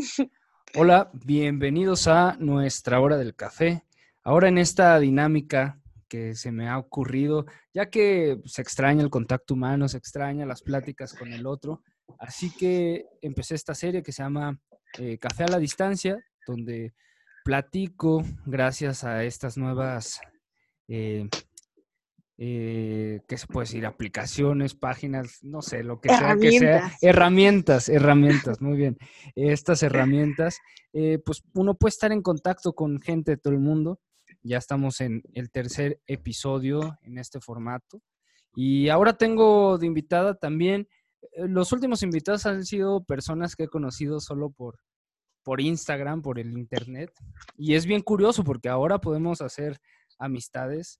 Hola, bienvenidos a nuestra hora del café. Ahora en esta dinámica que se me ha ocurrido, ya que se extraña el contacto humano, se extraña las pláticas con el otro, así que empecé esta serie que se llama eh, Café a la Distancia, donde platico gracias a estas nuevas eh, eh, ¿qué se puede decir? Aplicaciones, páginas, no sé, lo que sea que sea. Herramientas, herramientas, muy bien. Estas herramientas, eh, pues uno puede estar en contacto con gente de todo el mundo. Ya estamos en el tercer episodio en este formato. Y ahora tengo de invitada también, eh, los últimos invitados han sido personas que he conocido solo por, por Instagram, por el Internet. Y es bien curioso porque ahora podemos hacer amistades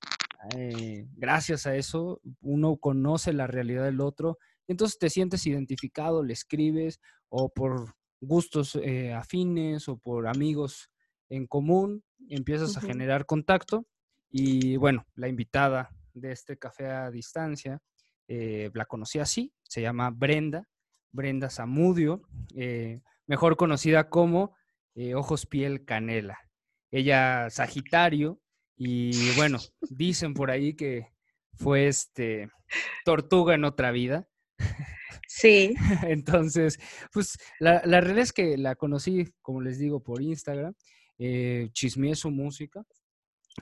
eh, gracias a eso uno conoce la realidad del otro, entonces te sientes identificado, le escribes o por gustos eh, afines o por amigos en común, empiezas a generar contacto y bueno, la invitada de este café a distancia, eh, la conocí así, se llama Brenda, Brenda Zamudio, mejor conocida como Ojos Piel Canela. Ella Sagitario, y bueno, dicen por ahí que fue este tortuga en otra vida. Sí. Entonces, pues la, la, realidad es que la conocí, como les digo, por Instagram. Eh, chismeé su música.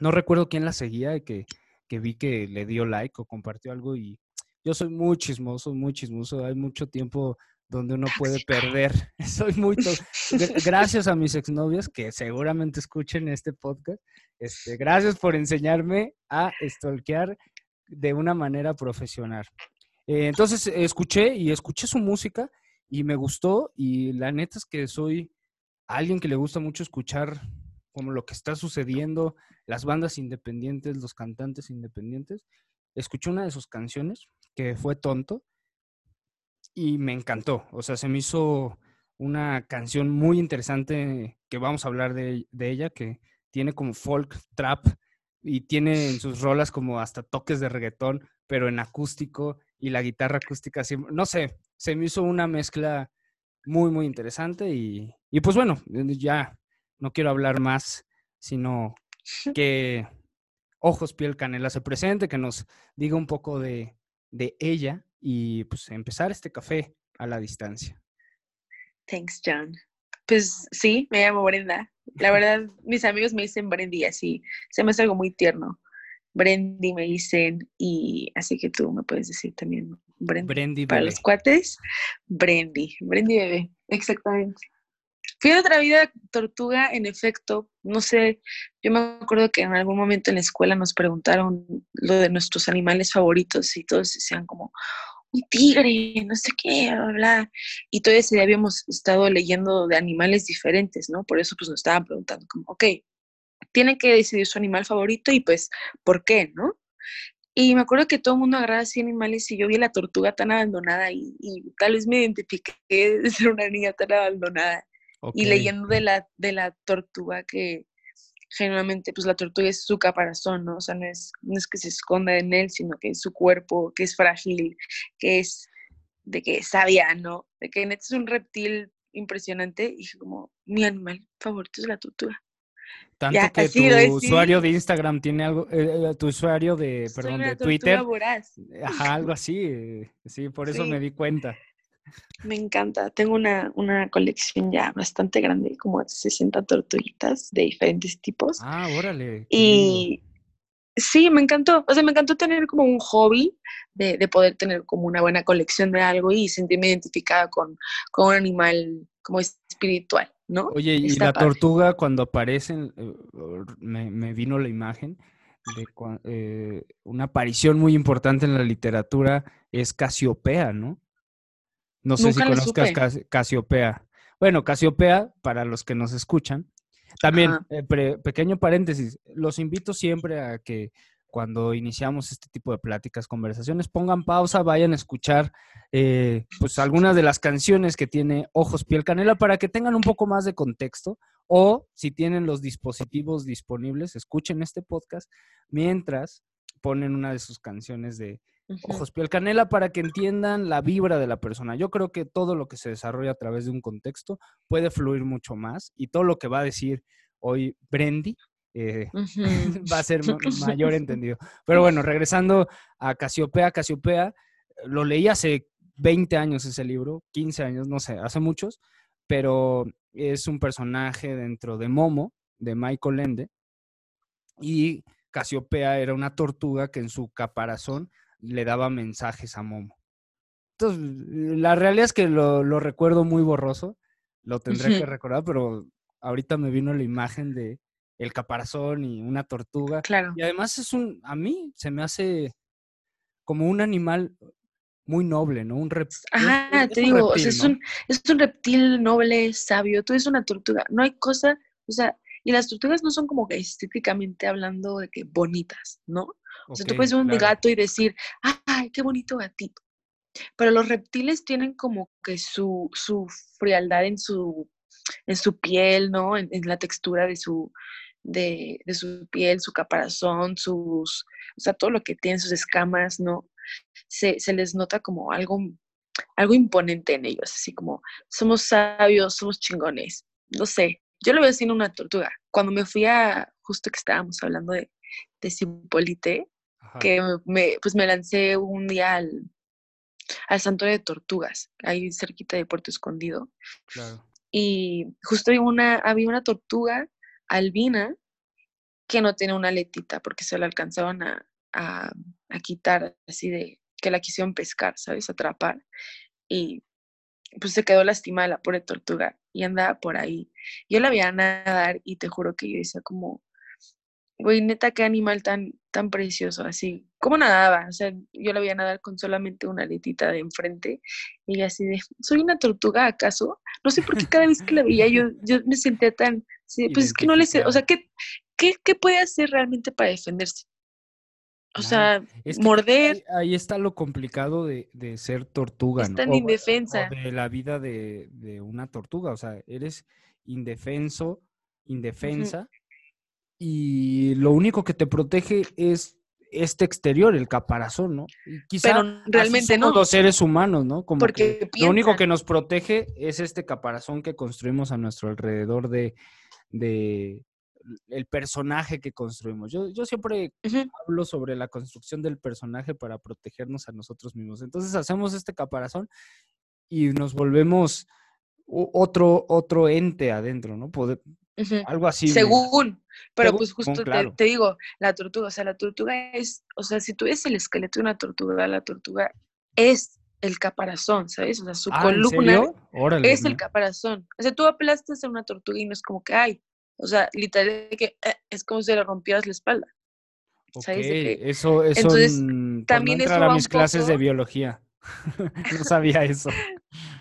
No recuerdo quién la seguía y que, que vi que le dio like o compartió algo y yo soy muy chismoso, muy chismoso. Hay mucho tiempo donde uno puede perder. Soy muy... Gracias a mis exnovias que seguramente escuchen este podcast. Este, gracias por enseñarme a stalkear de una manera profesional. Eh, entonces, escuché y escuché su música y me gustó y la neta es que soy alguien que le gusta mucho escuchar como lo que está sucediendo, las bandas independientes, los cantantes independientes. Escuché una de sus canciones que fue Tonto y me encantó. O sea, se me hizo una canción muy interesante que vamos a hablar de, ella, que tiene como folk, trap y tiene en sus rolas como hasta toques de reggaetón, pero en acústico y la guitarra acústica, no sé, se me hizo una mezcla muy, muy interesante y, y pues bueno, ya no quiero hablar más, sino que Ojos Piel Canela se presente, que nos diga un poco de, de ella y pues empezar este café a la distancia. Thanks, John. Pues sí, me llamo Brenda. La verdad, mis amigos me dicen Brendy así. Se me hace algo muy tierno. Brendy me dicen y así que tú me puedes decir también Brendy. Para los cuates, Brendy. Brendy bebé, exactamente. Fui otra vida tortuga, en efecto. No sé, yo me acuerdo que en algún momento en la escuela nos preguntaron lo de nuestros animales favoritos y todos decían como, un tigre, no sé qué, bla, bla. Y todo ese día habíamos estado leyendo de animales diferentes, ¿no? Por eso pues nos estaban preguntando como, ok, tiene que decidir su animal favorito y pues, ¿por qué, no? Y me acuerdo que todo el mundo agarraba así animales y yo vi la tortuga tan abandonada y, tal vez me identifiqué de ser una niña tan abandonada. Y leyendo de la, de la tortuga que, generalmente pues la tortuga es su caparazón, ¿no? O sea, no es, no es que se esconda en él, sino que es su cuerpo, que es frágil, que es de que es sabia, ¿no? De que es un reptil impresionante y como mi animal favorito es la tortuga. Tanto que tu usuario de Instagram tiene algo, eh, eh, tu usuario de, perdón, de Twitter. Ajá, algo así, eh, sí, por eso me di cuenta. Me encanta. Tengo una, una, colección ya bastante grande, como 60 tortuguitas de diferentes tipos. Ah, órale. Y sí, me encantó. O sea, me encantó tener como un hobby de, de poder tener como una buena colección de algo y sentirme identificada con, con un animal como espiritual, ¿no? Oye, y la tortuga cuando aparecen, eh, me, me vino la imagen de eh, una aparición muy importante en la literatura es Casiopea, ¿no? No sé si conozcas Casiopea. Bueno, Casiopea, para los que nos escuchan, también, eh, pequeño paréntesis, los invito siempre a que cuando iniciamos este tipo de pláticas, conversaciones, pongan pausa, vayan a escuchar eh, pues algunas de las canciones que tiene Ojos Piel Canela para que tengan un poco más de contexto o si tienen los dispositivos disponibles, escuchen este podcast mientras ponen una de sus canciones de, ojos, piel, canela, para que entiendan la vibra de la persona. Yo creo que todo lo que se desarrolla a través de un contexto puede fluir mucho más y todo lo que va a decir hoy Brendy eh, va a ser mayor entendido. Pero bueno, regresando a Casiopea, Casiopea, lo leí hace 20 años ese libro, 15 años, no sé, hace muchos, pero es un personaje dentro de Momo, de Michael Ende, y Casiopea era una tortuga que en su caparazón le daba mensajes a Momo. Entonces, la realidad es que lo, recuerdo muy borroso, lo tendré que recordar, pero ahorita me vino la imagen de el caparazón y una tortuga. Claro. Y además es un, a mí se me hace como un animal muy noble, ¿no? Un reptil. Ajá, te digo, es, un, es un reptil noble, sabio, tú eres una tortuga. No hay cosa, o sea, y las tortugas no son como que estéticamente hablando de que bonitas, ¿no? O sea, tú puedes ver un gato y decir, ¡ay, qué bonito gatito! Pero los reptiles tienen como que su, su frialdad en su, en su piel, ¿no? En, la textura de su, de, de, su piel, su caparazón, sus, o sea, todo lo que tienen, sus escamas, ¿no? Se, se les nota como algo, algo imponente en ellos, así como somos sabios, somos chingones, no sé, yo lo veo así en una tortuga. Cuando me fui a, justo que estábamos hablando de, de Que me, pues me lancé un día al, al santuario de tortugas, ahí cerquita de Puerto Escondido. Y justo había una, había una tortuga albina que no tenía una letita porque se la alcanzaban a, a, a quitar así de que la quisieron pescar, ¿sabes? Atrapar. Y pues se quedó lastimada la pobre tortuga y andaba por ahí. Yo la vi a nadar y te juro que yo decía como, güey, neta, qué animal tan, tan precioso, así. ¿Cómo nadaba? O sea, yo la vi a nadar con solamente una letita de enfrente y así de, ¿soy una tortuga acaso? No sé por qué cada vez que la veía yo, yo me sentía tan, pues es que no le sé, o sea, ¿qué, qué, qué puede hacer realmente para defenderse? O sea, morder. Ahí, está lo complicado de, ser tortuga. Es tan indefensa. de la vida de, una tortuga. O sea, eres indefenso, indefensa. Y lo único que te protege es este exterior, el caparazón, ¿no? quizá Pero realmente no. los seres humanos, ¿no? Como Porque lo único que nos protege es este caparazón que construimos a nuestro alrededor de, el personaje que construimos. Yo, yo siempre hablo sobre la construcción del personaje para protegernos a nosotros mismos. Entonces hacemos este caparazón y nos volvemos otro, otro ente adentro, ¿no? Algo así. Según, pero pues justo te, digo, la tortuga, o sea, la tortuga es, o sea, si tú ves el esqueleto de una tortuga, la tortuga es el caparazón, ¿sabes? O sea, su ah, columna es el caparazón. O sea, tú aplastas a una tortuga y no es como que, ay, o sea, literal, que eh, es como si le rompieras la espalda. ¿Sabes? eso, eso Entonces, también eso a mis clases de biología. no sabía eso.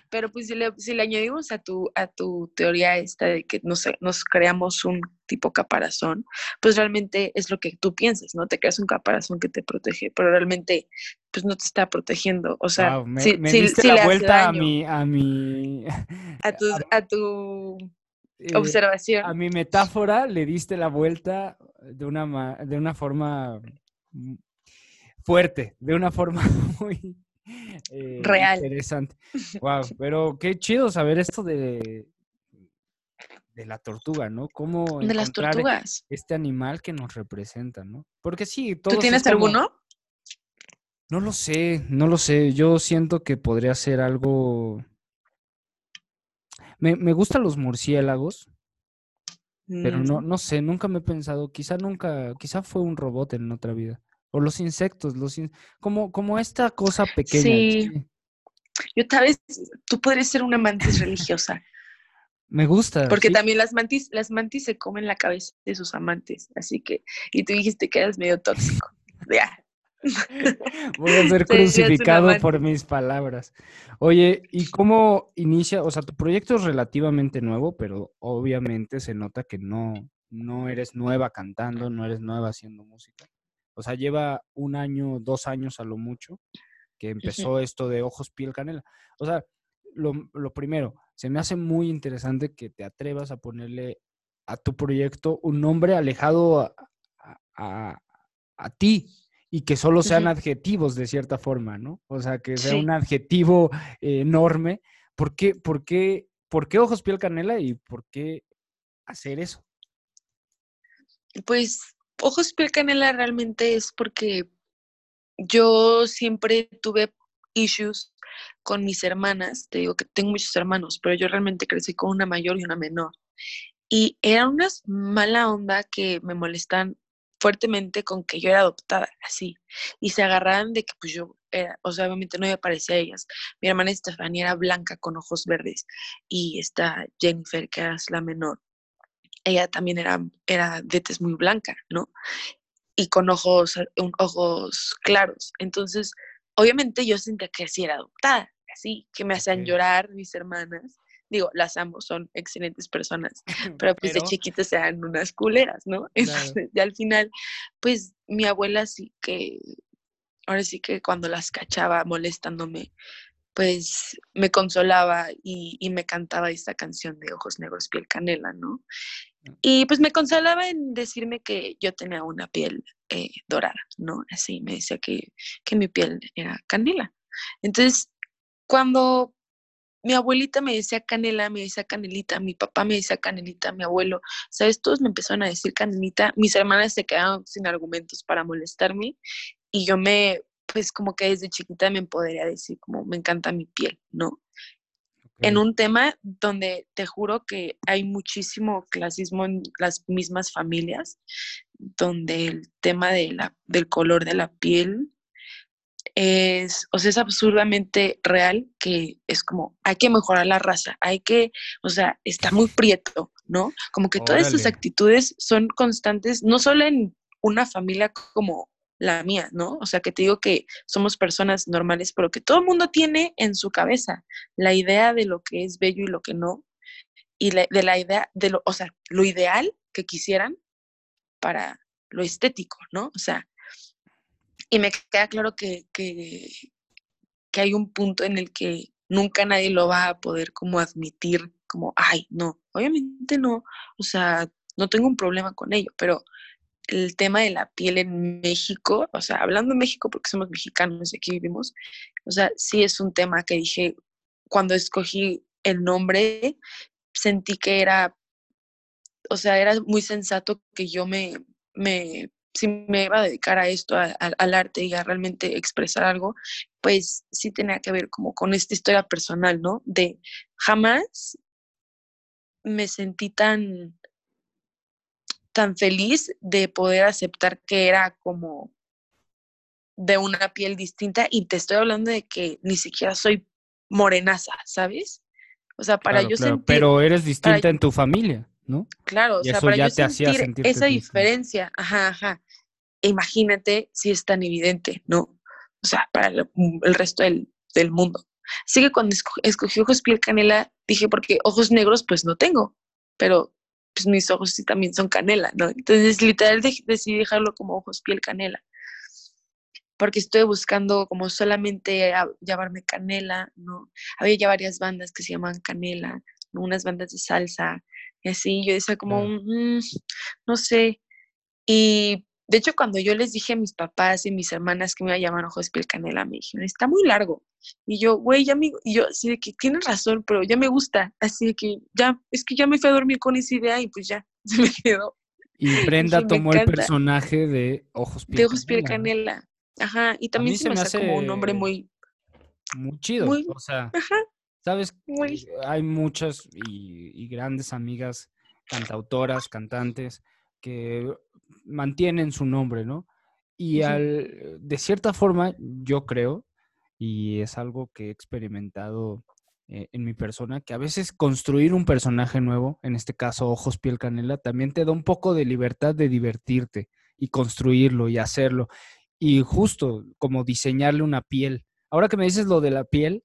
Pero pues si le, si le, añadimos a tu, a tu teoría esta de que nos, nos creamos un tipo caparazón, pues realmente es lo que tú piensas, ¿no? Te creas un caparazón que te protege, pero realmente pues no te está protegiendo. O sea, me, si, diste la vuelta a mi, a mi... A tu, a tu eh, Observación. A mi metáfora le diste la vuelta de una, de una forma fuerte, de una forma muy eh, real. Interesante. Wow, pero qué chido saber esto de, de la tortuga, ¿no? Cómo de las tortugas. Este animal que nos representa, ¿no? Porque sí, ¿Tú tienes alguno? No lo sé, no lo sé. Yo siento que podría ser algo me, me gustan los murciélagos, pero no, no sé, nunca me he pensado, quizá nunca, quizá fue un robot en otra vida. O los insectos, los como, como esta cosa pequeña. Sí. Yo tal vez, tú podrías ser una mantis religiosa. Me gusta. Porque también las mantis, las mantis se comen la cabeza de sus amantes, así que, y tú dijiste que eras medio tóxico. Ya, Voy a ser crucificado por mis palabras. Oye, ¿y cómo inicia? O sea, tu proyecto es relativamente nuevo, pero obviamente se nota que no, no eres nueva cantando, no eres nueva haciendo música. O sea, lleva un año, dos años a lo mucho que empezó esto de ojos, piel, canela. O sea, lo, primero, se me hace muy interesante que te atrevas a ponerle a tu proyecto un nombre alejado a, a ti, y que solo sean adjetivos de cierta forma, ¿no? O sea, que sea un adjetivo enorme. ¿Por qué, por, qué, ¿Por qué ojos, piel, canela y por qué hacer eso? Pues ojos, piel, canela realmente es porque yo siempre tuve issues con mis hermanas. Te digo que tengo muchos hermanos, pero yo realmente crecí con una mayor y una menor. Y eran unas mala onda que me molestan fuertemente con que yo era adoptada, así. Y se agarraban de que pues yo era, o sea, obviamente no me parecía a ellas. Mi hermana Estefania era blanca con ojos verdes y esta Jennifer, que era la menor, ella también era, era de tez muy blanca, ¿no? Y con ojos, ojos claros. Entonces, obviamente yo sentía que así era adoptada, así, que me hacían llorar mis hermanas digo, las amo, son excelentes personas, pero pues de chiquitas eran unas culeras, ¿no? Entonces, ya al final, pues mi abuela sí que, ahora sí que cuando las cachaba molestándome, pues me consolaba y, me cantaba esta canción de Ojos Negros, Piel Canela, ¿no? Y pues me consolaba en decirme que yo tenía una piel eh, dorada, ¿no? Así me decía que, que mi piel era canela. Entonces, cuando mi abuelita me decía canela, me decía canelita, mi papá me decía canelita, mi abuelo, ¿sabes? Todos me empezaron a decir canelita, mis hermanas se quedaron sin argumentos para molestarme y yo me, pues como que desde chiquita me podría decir como me encanta mi piel, ¿no? En un tema donde te juro que hay muchísimo clasismo en las mismas familias, donde el tema de la, del color de la piel es, o sea, es absurdamente real que es como, hay que mejorar la raza, hay que, o sea, está muy prieto, ¿no? Como que todas estas actitudes son constantes, no solo en una familia como la mía, ¿no? O sea, que te digo que somos personas normales, pero que todo el mundo tiene en su cabeza la idea de lo que es bello y lo que no, y de la idea de lo, o sea, lo ideal que quisieran para lo estético, ¿no? O sea, y me queda claro que, que, hay un punto en el que nunca nadie lo va a poder como admitir, como, ay, no, obviamente no, o sea, no tengo un problema con ello, pero el tema de la piel en México, o sea, hablando de México porque somos mexicanos y aquí vivimos, o sea, sí es un tema que dije, cuando escogí el nombre, sentí que era, o sea, era muy sensato que yo me, me si me iba a dedicar a esto, al arte y a realmente expresar algo, pues sí tenía que ver como con esta historia personal, ¿no? De jamás me sentí tan, tan feliz de poder aceptar que era como de una piel distinta y te estoy hablando de que ni siquiera soy morenaza, ¿sabes? O sea, para yo sentir... Pero eres distinta en tu familia. ¿no? Claro, o sea, para yo sentir esa diferencia, ajá, ajá, imagínate si es tan evidente, ¿no? O sea, para el, resto del, mundo. Así que cuando escogí ojos piel canela, dije, porque ojos negros pues no tengo, pero pues mis ojos sí también son canela, ¿no? Entonces literal decidí dejarlo como ojos piel canela, porque estoy buscando como solamente llamarme canela, ¿no? Había ya varias bandas que se llaman canela, unas bandas de salsa, y así, yo decía como, mm, no sé, y de hecho, cuando yo les dije a mis papás y mis hermanas que me iba a llamar Ojos Piel Canela, me dijeron, está muy largo. Y yo, güey, ya me, y yo, así de que tienes razón, pero ya me gusta. Así de que ya, es que ya me fui a dormir con esa idea y pues ya, se me quedó. Y Brenda tomó el personaje de Ojos Piel De Ojos Piel Canela. Ajá, y también se, me, hace como un nombre muy... Muy chido, o sea, sabes, hay muchas y grandes amigas cantautoras, cantantes, que mantienen su nombre, ¿no? Y al, de cierta forma, yo creo, y es algo que he experimentado eh, en mi persona, que a veces construir un personaje nuevo, en este caso Ojos, Piel, Canela, también te da un poco de libertad de divertirte y construirlo y hacerlo. Y justo como diseñarle una piel. Ahora que me dices lo de la piel,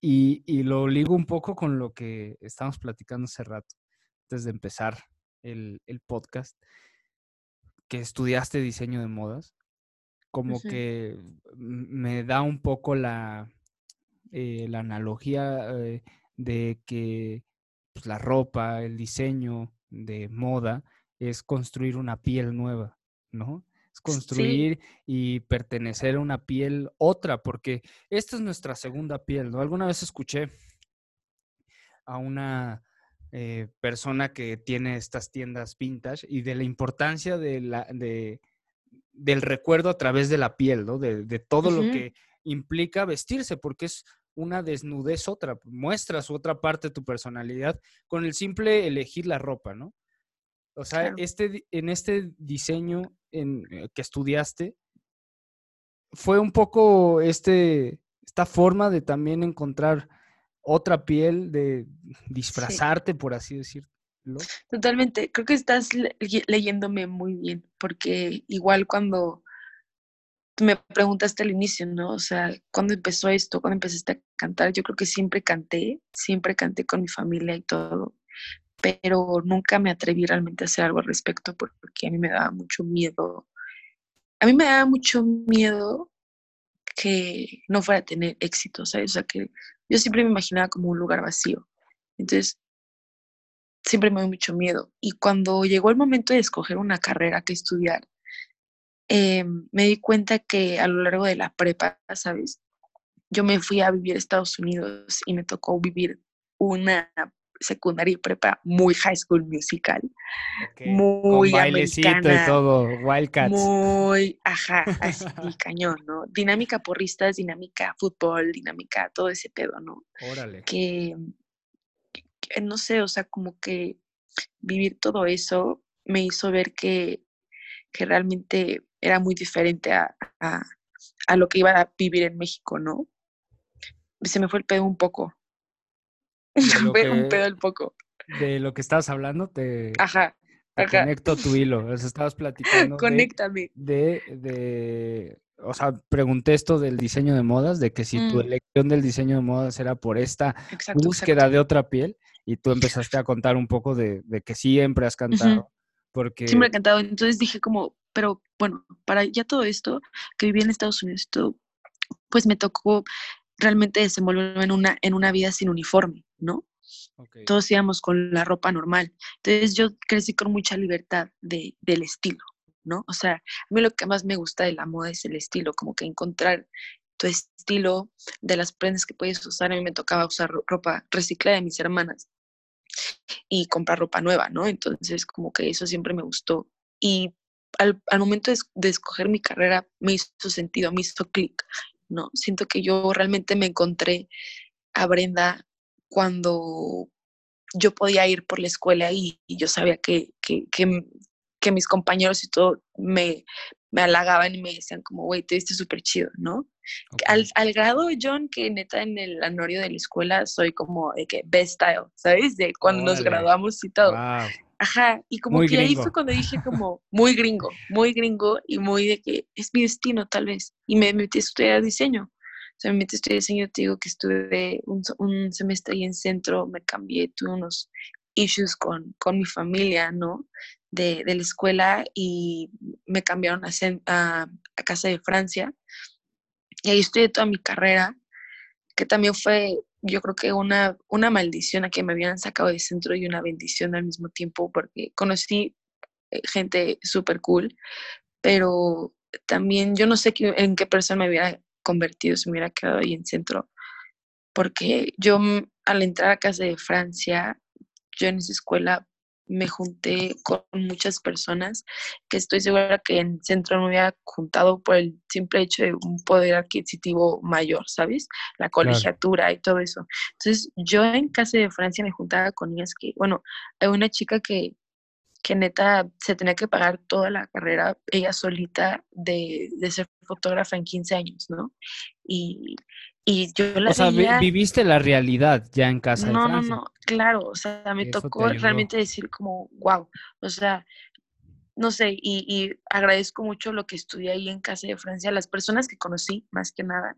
y, y lo ligo un poco con lo que estábamos platicando hace rato, antes de empezar el, el podcast, que estudiaste diseño de modas, como que me da un poco la, eh, la analogía eh, de que pues, la ropa, el diseño de moda es construir una piel nueva, ¿no? es construir y pertenecer a una piel otra, porque esta es nuestra segunda piel, ¿no? Alguna vez escuché a una eh, persona que tiene estas tiendas vintage y de la importancia de la, de, del recuerdo a través de la piel, ¿no? De, todo lo que implica vestirse, porque es una desnudez otra, muestras otra parte de tu personalidad con el simple elegir la ropa, ¿no? O sea, este, en este diseño en, eh, que estudiaste, fue un poco este, esta forma de también encontrar otra piel, de disfrazarte, por así decirlo. Totalmente, creo que estás leyéndome muy bien, porque igual cuando me preguntaste al inicio, ¿no? O sea, ¿cuándo empezó esto? ¿Cuándo empezaste a cantar? Yo creo que siempre canté, siempre canté con mi familia y todo, pero nunca me atreví realmente a hacer algo al respecto porque a mí me daba mucho miedo. A mí me daba mucho miedo que no fuera a tener éxito, ¿sabes? O sea, que yo siempre me imaginaba como un lugar vacío. Entonces, siempre me dio mucho miedo. Y cuando llegó el momento de escoger una carrera que estudiar, eh, me di cuenta que a lo largo de la prepa, ¿sabes? Yo me fui a vivir a Estados Unidos y me tocó vivir una secundaria y prepa muy high school musical, muy Con americana, y todo, Wildcats. Muy, ajá, así cañón, ¿no? Dinámica porristas, dinámica fútbol, dinámica todo ese pedo, ¿no? Órale. Que, no sé, o sea, como que vivir todo eso me hizo ver que, que realmente era muy diferente a, a, lo que iba a vivir en México, ¿no? Se me fue el pedo un poco. un pedo poco. De lo que estabas hablando, te, ajá, conecto tu hilo. estabas platicando. Conéctame. De, de, o sea, pregunté esto del diseño de modas, de que si tu mm. elección del diseño de modas era por esta búsqueda de otra piel, y tú empezaste a contar un poco de, que siempre has cantado. Porque... Siempre he cantado. Entonces dije como, pero bueno, para ya todo esto, que viví en Estados Unidos, todo, pues me tocó realmente desenvolverme en una, en una vida sin uniforme, ¿no? Todos íbamos con la ropa normal. Entonces yo crecí con mucha libertad de, del estilo, ¿no? O sea, a mí lo que más me gusta de la moda es el estilo, como que encontrar tu estilo de las prendas que puedes usar. A mí me tocaba usar ropa reciclada de mis hermanas y comprar ropa nueva, ¿no? Entonces, como que eso siempre me gustó. Y al, momento de, escoger mi carrera me hizo sentido, me hizo clic, ¿no? Siento que yo realmente me encontré a Brenda cuando yo podía ir por la escuela y, yo sabía que, que, que, mis compañeros y todo me, me halagaban y me decían como, güey, te viste súper chido, ¿no? Al, al, grado, John, que neta en el anorio de la escuela soy como de que best style, ¿sabes? De cuando nos graduamos y todo. Ajá, y como que ahí fue cuando dije como muy gringo, muy gringo y muy de que es mi destino tal vez. Y me metí a estudiar diseño. O sea, me metí a estudiar diseño, te digo que estuve un, semestre ahí en centro, me cambié, tuve unos issues con, con mi familia, ¿no? De, de, la escuela y me cambiaron a, Casa de Francia. Y ahí estudié toda mi carrera, que también fue yo creo que una, una maldición a que me habían sacado de centro y una bendición al mismo tiempo, porque conocí eh, gente súper cool, pero también yo no sé en qué persona me hubiera convertido si me hubiera quedado ahí en centro, porque yo al entrar a casa de Francia, yo en esa escuela me junté con muchas personas que estoy segura que en centro me había juntado por el simple hecho de un poder adquisitivo mayor, ¿sabes? La colegiatura y todo eso. Entonces, yo en casa de Francia me juntaba con ellas que, bueno, hay una chica que, que neta se tenía que pagar toda la carrera ella solita de, de ser fotógrafa en 15 años, ¿no? Y, y yo la O sea, viviste la realidad ya en casa no, de Francia. No, no, claro, o sea, me tocó realmente decir como, wow, o sea, no sé, y, y, agradezco mucho lo que estudié ahí en casa de Francia, las personas que conocí, más que nada,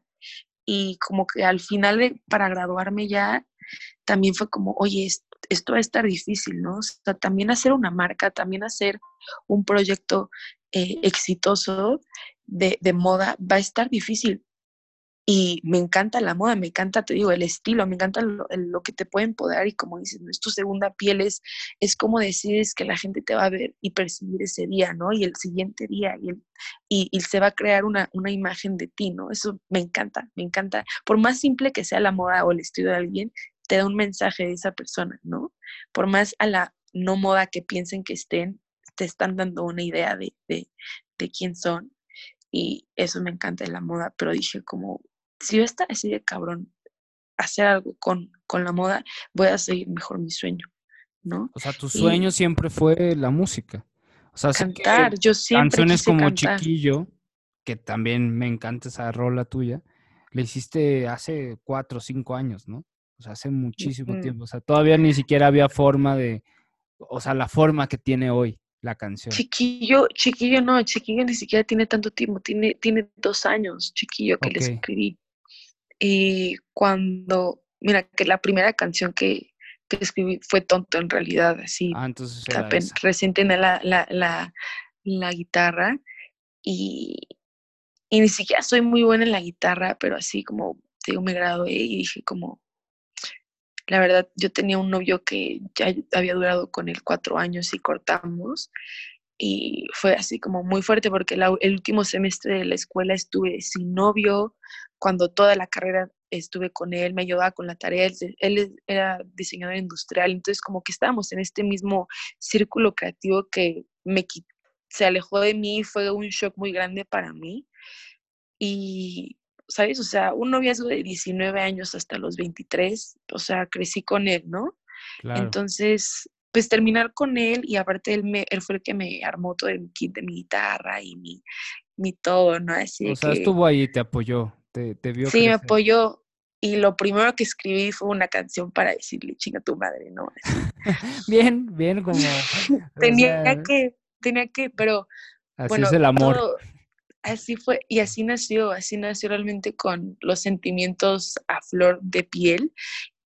y como que al final, para graduarme ya, también fue como, oye, esto va a estar difícil, ¿no? O sea, también hacer una marca, también hacer un proyecto eh, exitoso de, de moda va a estar difícil, y me encanta la moda, me encanta, te digo, el estilo, me encanta lo, que te puede empoderar y como dices, ¿no? es tu segunda piel, es, es como decides que la gente te va a ver y percibir ese día, ¿no? Y el siguiente día, y, el, y, se va a crear una, una, imagen de ti, ¿no? Eso me encanta, me encanta. Por más simple que sea la moda o el estilo de alguien, te da un mensaje de esa persona, ¿no? Por más a la no moda que piensen que estén, te están dando una idea de, de, de quién son. Y eso me encanta de la moda, pero dije como, si yo esta así de cabrón hacer algo con, con la moda, voy a seguir mejor mi sueño, ¿no? O sea, tu sueño siempre fue la música. O sea, cantar, yo siempre canciones como Chiquillo, que también me encanta esa rola tuya, le hiciste hace cuatro o cinco años, ¿no? O sea, hace muchísimo tiempo. O sea, todavía ni siquiera había forma de, o sea, la forma que tiene hoy la canción. Chiquillo, chiquillo no, chiquillo ni siquiera tiene tanto tiempo, tiene, tiene dos años, chiquillo, que le escribí. Y cuando, mira, que la primera canción que, escribí fue tonto en realidad, así. Ah, entonces recién tenía la, la, la, guitarra y, y, ni siquiera soy muy buena en la guitarra, pero así como, digo, me gradué y dije como, la verdad, yo tenía un novio que ya había durado con él cuatro años y cortamos y fue así como muy fuerte porque el último semestre de la escuela estuve sin novio, cuando toda la carrera estuve con él, me ayudaba con la tarea, él, era diseñador industrial, entonces como que estábamos en este mismo círculo creativo que me se alejó de mí, fue un shock muy grande para mí. Y, ¿sabes? O sea, un noviazgo de 19 años hasta los 23, o sea, crecí con él, ¿no? Entonces, pues terminar con él y aparte él, me, él fue el que me armó todo el kit de mi guitarra y mi, mi todo, ¿no? Así o sea, estuvo ahí, te apoyó, te, te vio. Sí, me apoyó. Y lo primero que escribí fue una canción para decirle, chinga tu madre, ¿no? bien, bien, como... tenía que, tenía que, pero... Así es el amor. Así fue, y así nació, así nació realmente con los sentimientos a flor de piel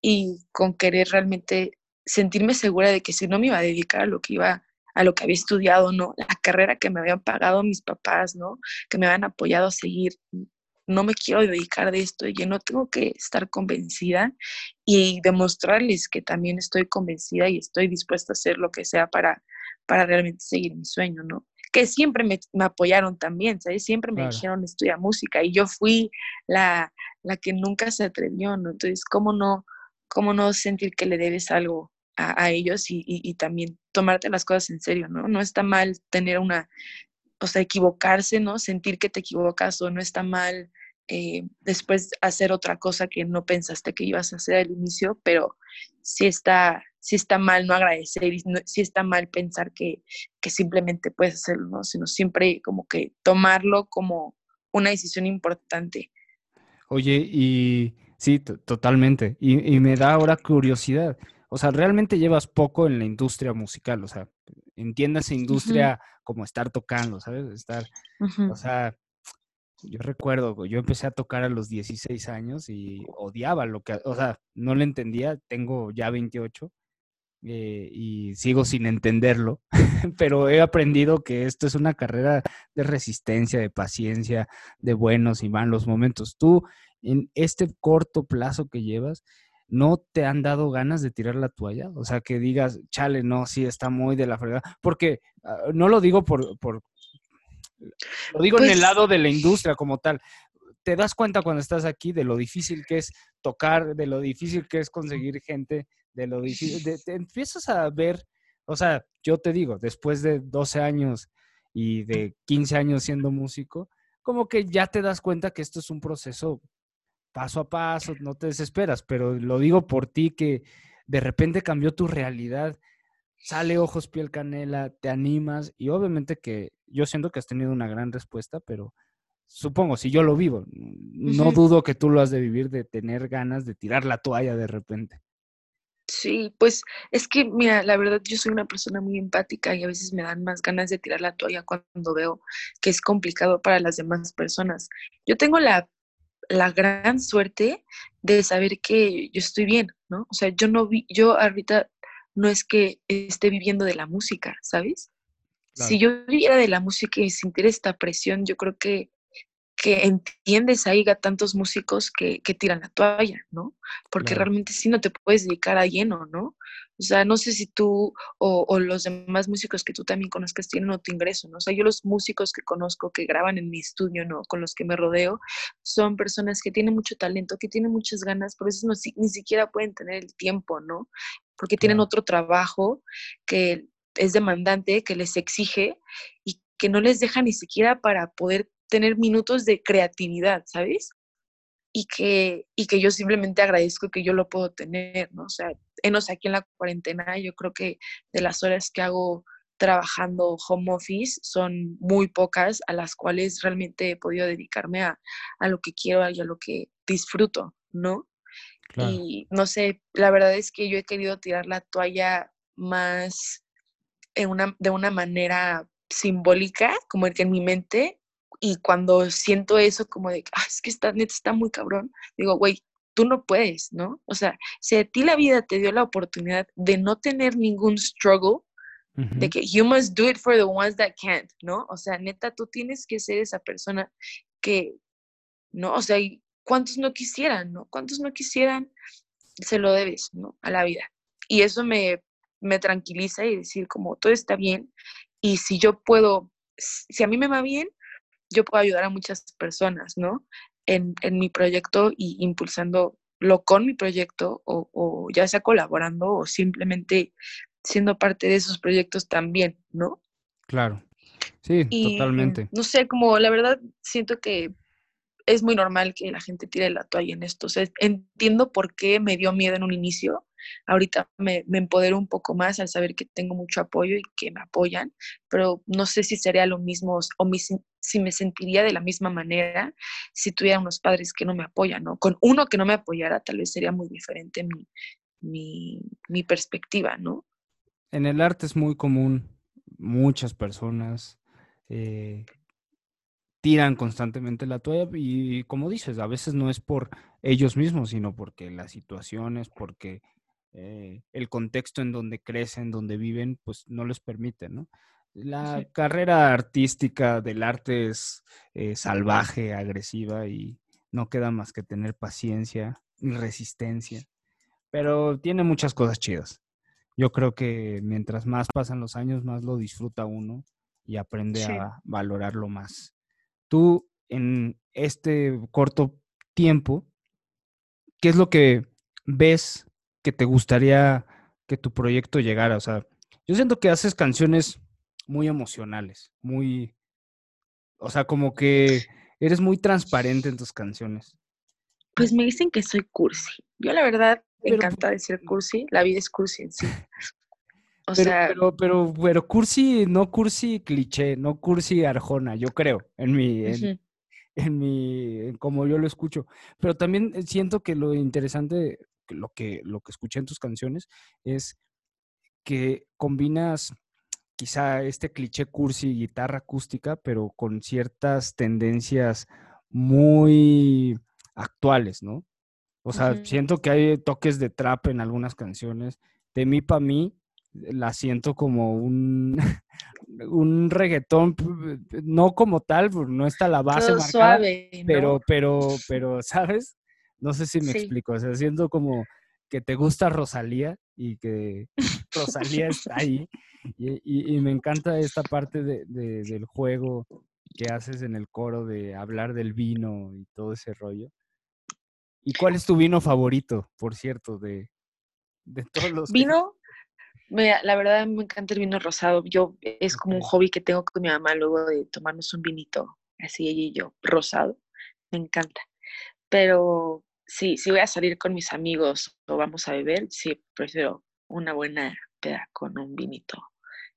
y con querer realmente sentirme segura de que si no me iba a dedicar a lo que iba a lo que había estudiado, ¿no? La carrera que me habían pagado mis papás, ¿no? Que me habían apoyado a seguir. No me quiero dedicar de esto, y yo no tengo que estar convencida y demostrarles que también estoy convencida y estoy dispuesta a hacer lo que sea para, para realmente seguir mi sueño, ¿no? Que siempre me, apoyaron también, ¿sabes? Siempre me dijeron estudia música y yo fui la, la que nunca se atrevió, ¿no? Entonces, ¿cómo no, cómo no sentir que le debes algo a, ellos y, también tomarte las cosas en serio, ¿no? No está mal tener una, o sea, equivocarse, ¿no? Sentir que te equivocas o no está mal eh, después hacer otra cosa que no pensaste que ibas a hacer al inicio, pero sí está, sí está mal no agradecer y sí está mal pensar que, que simplemente puedes hacerlo, ¿no? Sino siempre como que tomarlo como una decisión importante. Oye, y sí, totalmente. Y, y me da ahora curiosidad o sea, realmente llevas poco en la industria musical, o sea, entiendas industria como estar tocando, ¿sabes? Estar, o sea, yo recuerdo, yo empecé a tocar a los 16 años y odiaba lo que, o sea, no lo entendía, tengo ya 28 eh, y sigo sin entenderlo, pero he aprendido que esto es una carrera de resistencia, de paciencia, de buenos y malos momentos. Tú, en este corto plazo que llevas, ¿no te han dado ganas de tirar la toalla? O sea, que digas, chale, no, sí, está muy de la fregada. Porque ah, no lo digo por, por lo digo en el pues lado de la industria como tal. Te das cuenta cuando estás aquí de lo difícil que es tocar, de lo difícil que es conseguir gente, de lo difícil, te empiezas a ver, o sea, yo te digo, después de 12 años y de 15 años siendo músico, como que ya te das cuenta que esto es un proceso paso a paso, no te desesperas, pero lo digo por ti que de repente cambió tu realidad, sale ojos, piel, canela, te animas y obviamente que yo siento que has tenido una gran respuesta, pero supongo, si yo lo vivo, no dudo que tú lo has de vivir, de tener ganas de tirar la toalla de repente. Sí, pues es que, mira, la verdad yo soy una persona muy empática y a veces me dan más ganas de tirar la toalla cuando veo que es complicado para las demás personas. Yo tengo la la gran suerte de saber que yo estoy bien, ¿no? O sea, yo no vi, yo ahorita no es que esté viviendo de la música, ¿sabes? Si yo viviera de la música y sintiera esta presión, yo creo que que entiendes ahí a tantos músicos que, que tiran la toalla, ¿no? Porque realmente sí no te puedes dedicar a lleno, ¿no? O sea, no sé si tú o, o, los demás músicos que tú también conozcas tienen otro ingreso, ¿no? O sea, yo los músicos que conozco que graban en mi estudio, ¿no? Con los que me rodeo, son personas que tienen mucho talento, que tienen muchas ganas, por eso no, ni siquiera pueden tener el tiempo, ¿no? Porque tienen otro trabajo que es demandante, que les exige y que no les deja ni siquiera para poder tener minutos de creatividad, ¿sabes? Y que, y que yo simplemente agradezco que yo lo puedo tener, ¿no? O sea, enos aquí en la cuarentena, yo creo que de las horas que hago trabajando home office son muy pocas a las cuales realmente he podido dedicarme a, a lo que quiero y a lo que disfruto, ¿no? Y no sé, la verdad es que yo he querido tirar la toalla más en una, de una manera simbólica, como el que en mi mente, y cuando siento eso como de, ah, es que esta neta está muy cabrón, digo, güey, tú no puedes, ¿no? O sea, si a ti la vida te dio la oportunidad de no tener ningún struggle, de que you must do it for the ones that can't, ¿no? O sea, neta, tú tienes que ser esa persona que, ¿no? O sea, ¿cuántos no quisieran, ¿no? ¿Cuántos no quisieran? Se lo debes, ¿no? A la vida. Y eso me, me tranquiliza y decir como todo está bien y si yo puedo, si a mí me va bien, yo puedo ayudar a muchas personas, ¿no? En, en mi proyecto y impulsándolo con mi proyecto o, o, ya sea colaborando o simplemente siendo parte de esos proyectos también, ¿no? Claro. Sí, totalmente. No sé, como la verdad siento que es muy normal que la gente tire la toalla en esto. O sea, entiendo por qué me dio miedo en un inicio, ahorita me, me empodero un poco más al saber que tengo mucho apoyo y que me apoyan, pero no sé si sería lo mismo o si me sentiría de la misma manera si tuviera unos padres que no me apoyan, ¿no? Con uno que no me apoyara tal vez sería muy diferente mi, mi, mi perspectiva, ¿no? En el arte es muy común, muchas personas eh, tiran constantemente la toalla y como dices, a veces no es por ellos mismos, sino porque las situaciones, porque eh, el contexto en donde crecen, donde viven, pues no les permite, ¿no? La carrera artística del arte es eh, salvaje, agresiva y no queda más que tener paciencia y resistencia, pero tiene muchas cosas chidas. Yo creo que mientras más pasan los años, más lo disfruta uno y aprende a valorarlo más. Tú, en este corto tiempo, ¿qué es lo que ves que te gustaría que tu proyecto llegara? O sea, yo siento que haces canciones muy emocionales, muy, o sea, como que eres muy transparente en tus canciones. Pues me dicen que soy cursi. Yo la verdad me encanta decir cursi, la vida es cursi en sí. O pero, sea, pero, pero, pero, cursi, no cursi cliché, no cursi arjona, yo creo, en mi, en, mi, como yo lo escucho. Pero también siento que lo interesante lo que, lo que escuché en tus canciones es que combinas quizá este cliché cursi guitarra acústica, pero con ciertas tendencias muy actuales, ¿no? O sea, siento que hay toques de trap en algunas canciones. De mí para mí, la siento como un, un reggaetón, no como tal, no está la base marcada, suave, pero, pero, pero, ¿sabes? No sé si me explico, o sea, siento como que te gusta Rosalía y que Rosalía está ahí. Y, me encanta esta parte de, del juego que haces en el coro de hablar del vino y todo ese rollo. ¿Y cuál es tu vino favorito, por cierto, de, de todos los... Vino, la verdad me encanta el vino rosado. Yo es como un hobby que tengo con mi mamá luego de tomarnos un vinito, así ella y yo, rosado. Me encanta. Pero sí, si voy a salir con mis amigos o vamos a beber, sí, prefiero una buena peda con un vinito.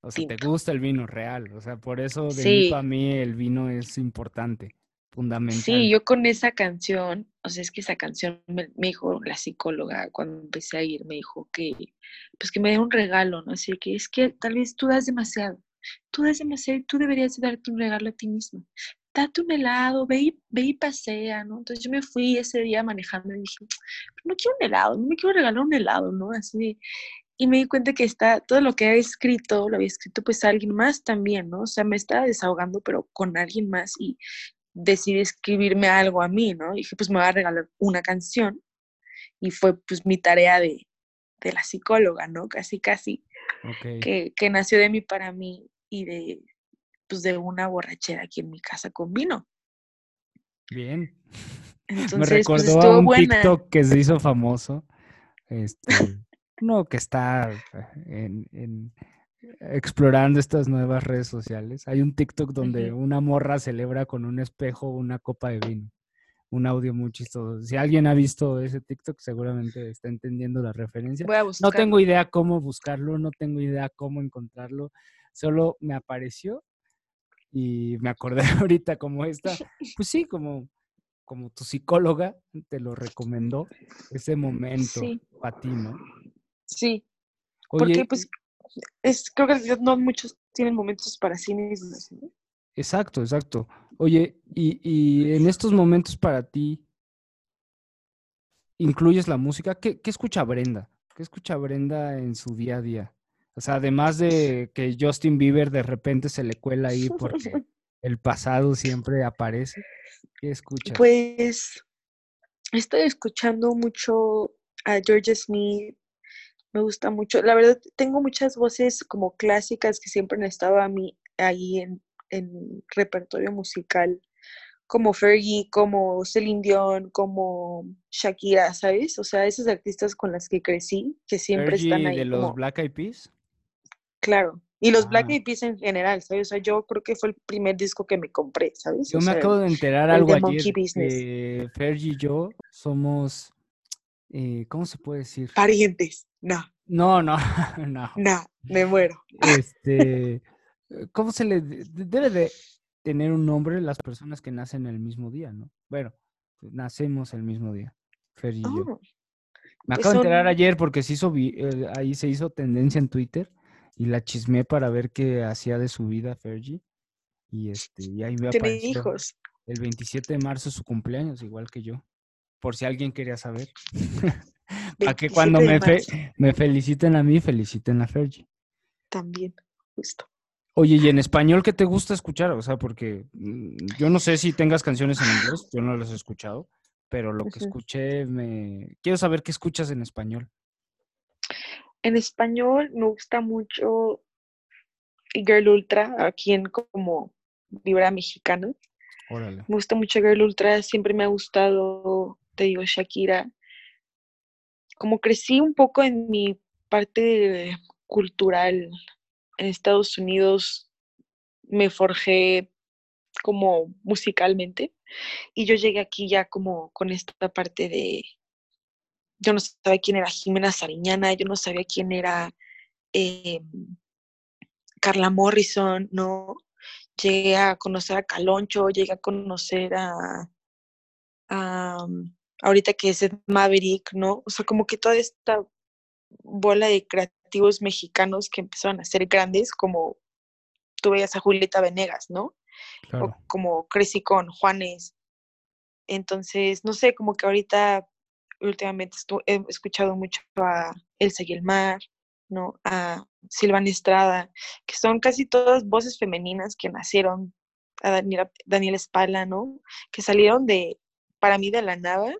O sea, te gusta el vino real, o sea, por eso de mí para mí el vino es importante, fundamental. Sí, yo con esa canción, o sea, es que esa canción me, dijo la psicóloga cuando empecé a ir, me dijo que, pues que me dé un regalo, ¿no? Así que es que tal vez tú das demasiado, tú das demasiado, tú deberías darte un regalo a ti mismo date un helado, ve y, ve y pasea, ¿no? Entonces yo me fui ese día manejando y dije, pero no quiero un helado, no me quiero regalar un helado, ¿no? Así, y me di cuenta que está, todo lo que había escrito, lo había escrito pues a alguien más también, ¿no? O sea, me estaba desahogando, pero con alguien más y, decidí escribirme algo a mí, ¿no? Y dije, pues me voy a regalar una canción. Y fue pues mi tarea de, de la psicóloga, ¿no? Casi, casi. Que, que, nació de mí para mí y de, pues, de una borrachera aquí en mi casa con vino. Bien. Entonces, Me pues, recordó un TikTok que se hizo famoso. Este, no, que está en, en, explorando estas nuevas redes sociales. Hay un TikTok donde una morra celebra con un espejo una copa de vino un audio muy chistoso. Si alguien ha visto ese TikTok, seguramente está entendiendo la referencia. no tengo idea cómo buscarlo, no tengo idea cómo encontrarlo. Solo me apareció y me acordé ahorita como esta, pues sí, como, como tu psicóloga te lo recomendó ese momento para ti, ¿no? Sí. Porque pues es, creo que no muchos tienen momentos para sí mismos. ¿no? Exacto, exacto. Oye, y, en estos momentos para ti, ¿incluyes la música? ¿Qué, escucha Brenda? ¿Qué escucha Brenda en su día a día? O sea, además de que Justin Bieber de repente se le cuela ahí porque el pasado siempre aparece, ¿qué escucha? Pues estoy escuchando mucho a George Smith, me gusta mucho. La verdad, tengo muchas voces como clásicas que siempre han estado a mí ahí en, en repertorio musical como Fergie, como Celine Dion, como Shakira, ¿sabes? O sea, esos artistas con las que crecí, que siempre están ahí. de los Black Eyed Peas? Claro, y los Black ah. Eyed Peas en general, ¿sabes? O sea, yo creo que fue el primer disco que me compré, ¿sabes? Yo me acabo de enterar algo ayer, que Fergie y yo somos, eh, ¿cómo se puede decir? Parientes, no. No, no, no. No, me muero. Este... ¿Cómo se le debe de tener un nombre las personas que nacen el mismo día, no? Bueno, nacemos el mismo día, Fer y yo. Oh, Me acabo de enterar ayer porque se hizo, eh, ahí se hizo tendencia en Twitter y la chismé para ver qué hacía de su vida Fergie. Y este, y ahí me apareció hijos. el 27 de marzo su cumpleaños, igual que yo. Por si alguien quería saber. para que cuando me, me feliciten a mí, feliciten a Fergie. También, justo. Oye, ¿y en español qué te gusta escuchar? O sea, porque mm, yo no sé si tengas canciones en inglés, yo no las he escuchado, pero lo que escuché me... Quiero saber qué escuchas en español. En español me gusta mucho Girl Ultra, aquí en como vibra mexicana. Órale. Me gusta mucho Girl Ultra, siempre me ha gustado, te digo, Shakira. Como crecí un poco en mi parte cultural en Estados Unidos me forjé como musicalmente y yo llegué aquí ya como con esta parte de, yo no sabía quién era Jimena Sariñana, yo no sabía quién era eh, Carla Morrison, ¿no? Llegué a conocer a Caloncho, llegué a conocer a, ahorita que es Maverick, ¿no? O sea, como que toda esta bola de creativos mexicanos que empezaron a ser grandes, como tú veías a Julieta Venegas, ¿no? O como crecí con Juanes. Entonces, no sé, como que ahorita, últimamente he escuchado mucho a Elsa y el Mar, ¿no? A Silvana Estrada, que son casi todas voces femeninas que nacieron, a Daniela, Daniel Espala, ¿no? Que salieron de, para mí, de la nada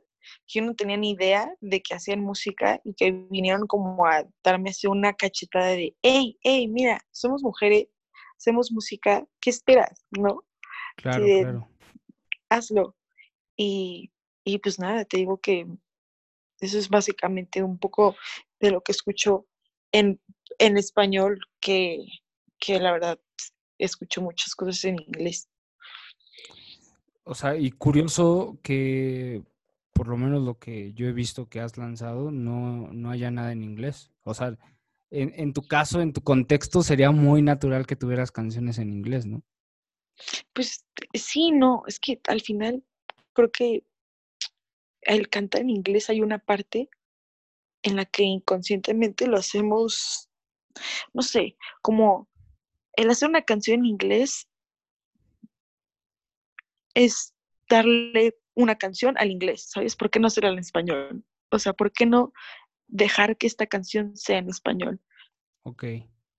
yo no tenía ni idea de que hacían música y que vinieron como a darme así una cachetada de, hey, hey, mira, somos mujeres, hacemos música, ¿qué esperas? ¿No? Claro, claro. Hazlo. Y, y pues nada, te digo que eso es básicamente un poco de lo que escucho en, en español, que, que la verdad escucho muchas cosas en inglés. O sea, y curioso que por lo menos lo que yo he visto que has lanzado, no, no haya nada en inglés. O sea, en, en, tu caso, en tu contexto, sería muy natural que tuvieras canciones en inglés, ¿no? Pues sí, no, es que al final creo que el cantar en inglés hay una parte en la que inconscientemente lo hacemos, no sé, como el hacer una canción en inglés es darle una canción al inglés, ¿sabes? ¿Por qué no será en español? O sea, ¿por qué no dejar que esta canción sea en español? Ok.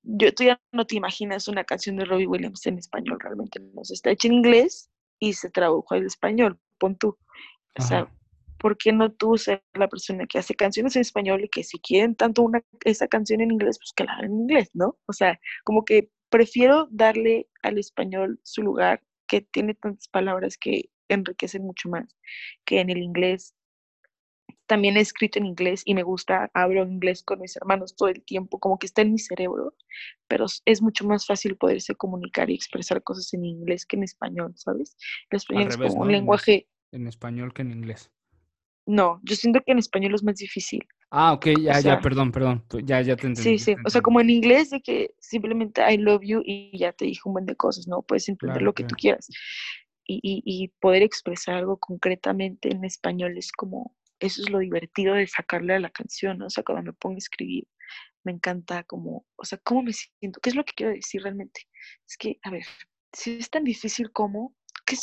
Yo, tú ya no te imaginas una canción de Robbie Williams en español, realmente no. está hecha en inglés y se tradujo al español, pon tú. O sea, ¿por qué no tú ser la persona que hace canciones en español y que si quieren tanto una, esa canción en inglés, pues que la hagan en inglés, ¿no? O sea, como que prefiero darle al español su lugar que tiene tantas palabras que enriquecen mucho más que en el inglés. También he escrito en inglés y me gusta, hablo inglés con mis hermanos todo el tiempo, como que está en mi cerebro, pero es mucho más fácil poderse comunicar y expresar cosas en inglés que en español, ¿sabes? El español es como un lenguaje... En español que en inglés. No, yo siento que en español es más difícil. Ah, ok, ya, ya, perdón, perdón, ya, ya te entendí. Sí, sí, o sea, como en inglés de que simplemente I love you y ya te dije un buen de cosas, ¿no? Puedes entender lo que tú quieras. Y, y, y, poder expresar algo concretamente en español es como, eso es lo divertido de sacarle a la canción, ¿no? O sea, cuando me pongo a escribir, me encanta como, o sea, cómo me siento, qué es lo que quiero decir realmente. Es que, a ver, si es tan difícil como,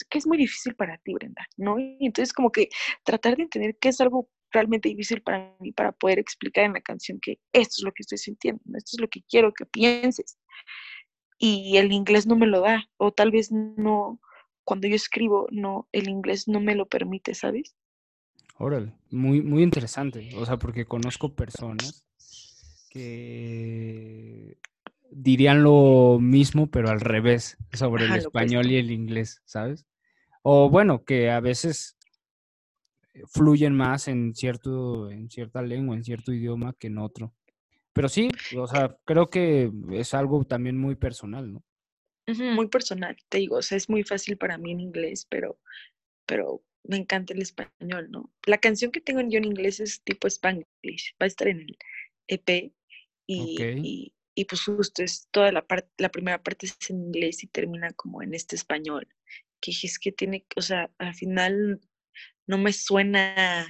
que es, muy difícil para ti, Brenda, ¿no? Y entonces como que tratar de entender qué es algo realmente difícil para mí para poder explicar en la canción que esto es lo que estoy sintiendo, esto es lo que quiero que pienses. Y el inglés no me lo da, o tal vez no, cuando yo escribo, no, el inglés no me lo permite, ¿sabes? Órale, muy, muy interesante, o sea, porque conozco personas que dirían lo mismo, pero al revés, sobre el español y el inglés, ¿sabes? O bueno, que a veces fluyen más en cierto, en cierta lengua, en cierto idioma que en otro. Pero sí, o sea, creo que es algo también muy personal, ¿no? Muy personal, te digo, o sea, es muy fácil para mí en inglés, pero, pero me encanta el español, ¿no? La canción que tengo yo en inglés es tipo Spanglish, va a estar en el EP y, y, pues justo es toda la parte, la primera parte es en inglés y termina como en este español, que es que tiene, o sea, al final no me suena,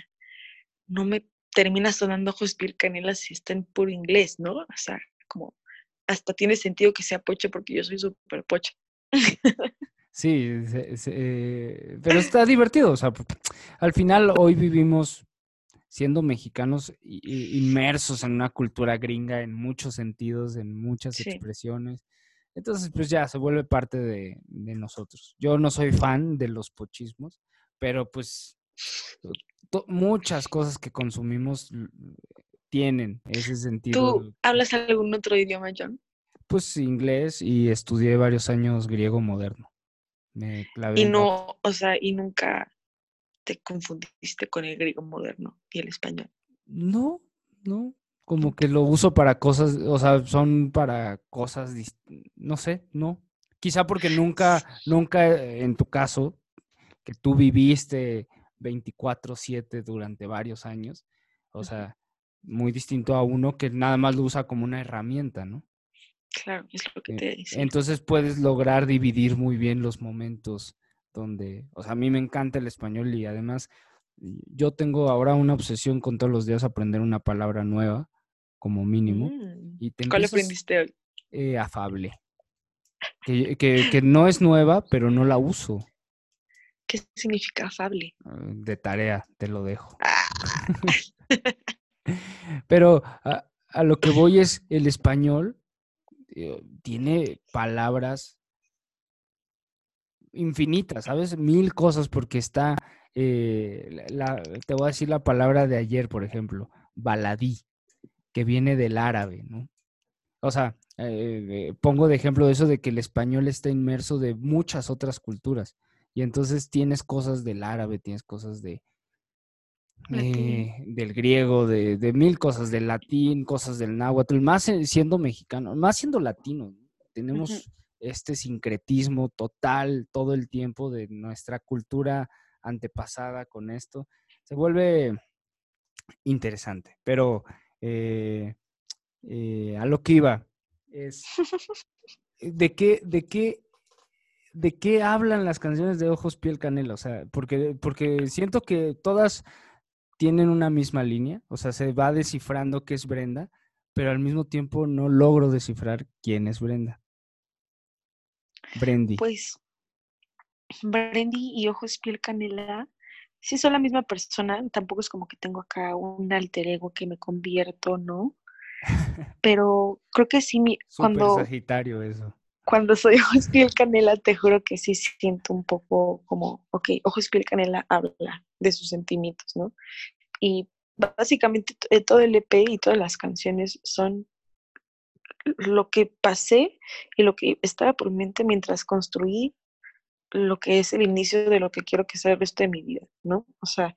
no me termina sonando ojos piel canela si está en puro inglés, ¿no? O sea, como hasta tiene sentido que sea poche porque yo soy súper poche. Sí, pero está divertido. O sea, al final hoy vivimos siendo mexicanos inmersos en una cultura gringa en muchos sentidos, en muchas expresiones. Entonces, pues ya se vuelve parte de, de, nosotros. Yo no soy fan de los pochismos, pero pues muchas cosas que consumimos tienen ese sentido. ¿Tú hablas algún otro idioma, John? Pues inglés y estudié varios años griego moderno. Me clavé y no, o sea, y nunca te confundiste con el griego moderno y el español. No, no. Como que lo uso para cosas, o sea, son para cosas, no sé, no. Quizá porque nunca, nunca en tu caso, que tú viviste 24/7 durante varios años. O sea, muy distinto a uno que nada más lo usa como una herramienta, ¿no? Claro, es lo que te decía. Entonces puedes lograr dividir muy bien los momentos donde, o sea, a mí me encanta el español y además yo tengo ahora una obsesión con todos los días aprender una palabra nueva, como mínimo. Mm, y ¿Cuál aprendiste hoy? Eh, afable. Que, que, que, no es nueva, pero no la uso. ¿Qué significa afable? Ah, de tarea, te lo dejo. Ah. Pero a, lo que voy es el español eh, tiene palabras infinitas, ¿sabes? Mil cosas porque está, eh, te voy a decir la palabra de ayer, por ejemplo, baladí, que viene del árabe, ¿no? O sea, eh, pongo de ejemplo eso de que el español está inmerso de muchas otras culturas. Y entonces tienes cosas del árabe, tienes cosas de, eh, del griego, de, mil cosas, del latín, cosas del náhuatl, más siendo mexicano, más siendo latino. Tenemos este sincretismo total todo el tiempo de nuestra cultura antepasada con esto. Se vuelve interesante, pero eh, eh, a lo que iba es de qué, de qué de qué hablan las canciones de Ojos Piel Canela, o sea, porque, porque siento que todas tienen una misma línea, o sea, se va descifrando qué es Brenda, pero al mismo tiempo no logro descifrar quién es Brenda. Brendy. Pues Brendy y Ojos Piel Canela, sí son la misma persona, tampoco es como que tengo acá un alter ego que me convierto, ¿no? Pero creo que sí, mi, cuando... Sagitario eso. cuando soy ojos piel canela, te juro que sí siento un poco como, ok, ojos piel canela habla de sus sentimientos, ¿no? Y básicamente eh, todo el EP y todas las canciones son lo que pasé y lo que estaba por mi mente mientras construí lo que es el inicio de lo que quiero que sea el resto de mi vida, ¿no? O sea,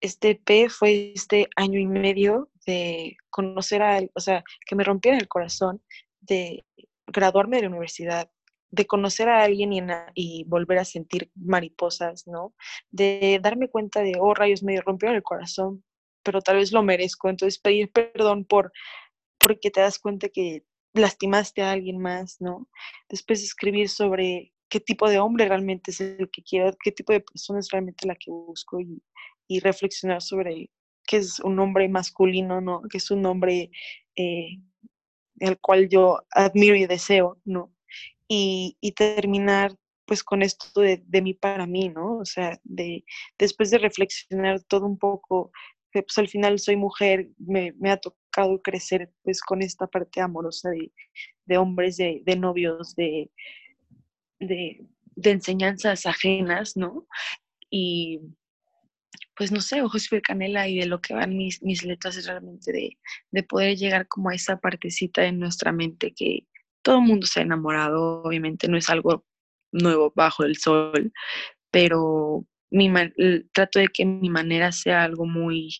este EP fue este año y medio de conocer a, o sea, que me rompiera el corazón, de graduarme de la universidad, de conocer a alguien y, y, volver a sentir mariposas, ¿no? De darme cuenta de, oh, rayos, me rompieron el corazón, pero tal vez lo merezco. Entonces, pedir perdón por, porque te das cuenta que lastimaste a alguien más, ¿no? Después escribir sobre qué tipo de hombre realmente es el que quiero, qué tipo de persona es realmente la que busco y, reflexionar sobre qué es un hombre masculino, ¿no? Que es un hombre eh, cual yo admiro y deseo, ¿no? Y, terminar pues con esto de, de, mí para mí, ¿no? O sea, de, después de reflexionar todo un poco, pues al final soy mujer, me ha tocado crecer pues con esta parte amorosa de, hombres, de, de novios, de, de, enseñanzas ajenas, ¿no? Y, pues no sé, ojos de canela y de lo que van mis, mis letras es realmente de, de, poder llegar como a esa partecita en nuestra mente que todo el mundo se ha enamorado, obviamente no es algo nuevo bajo el sol, pero mi trato de que mi manera sea algo muy,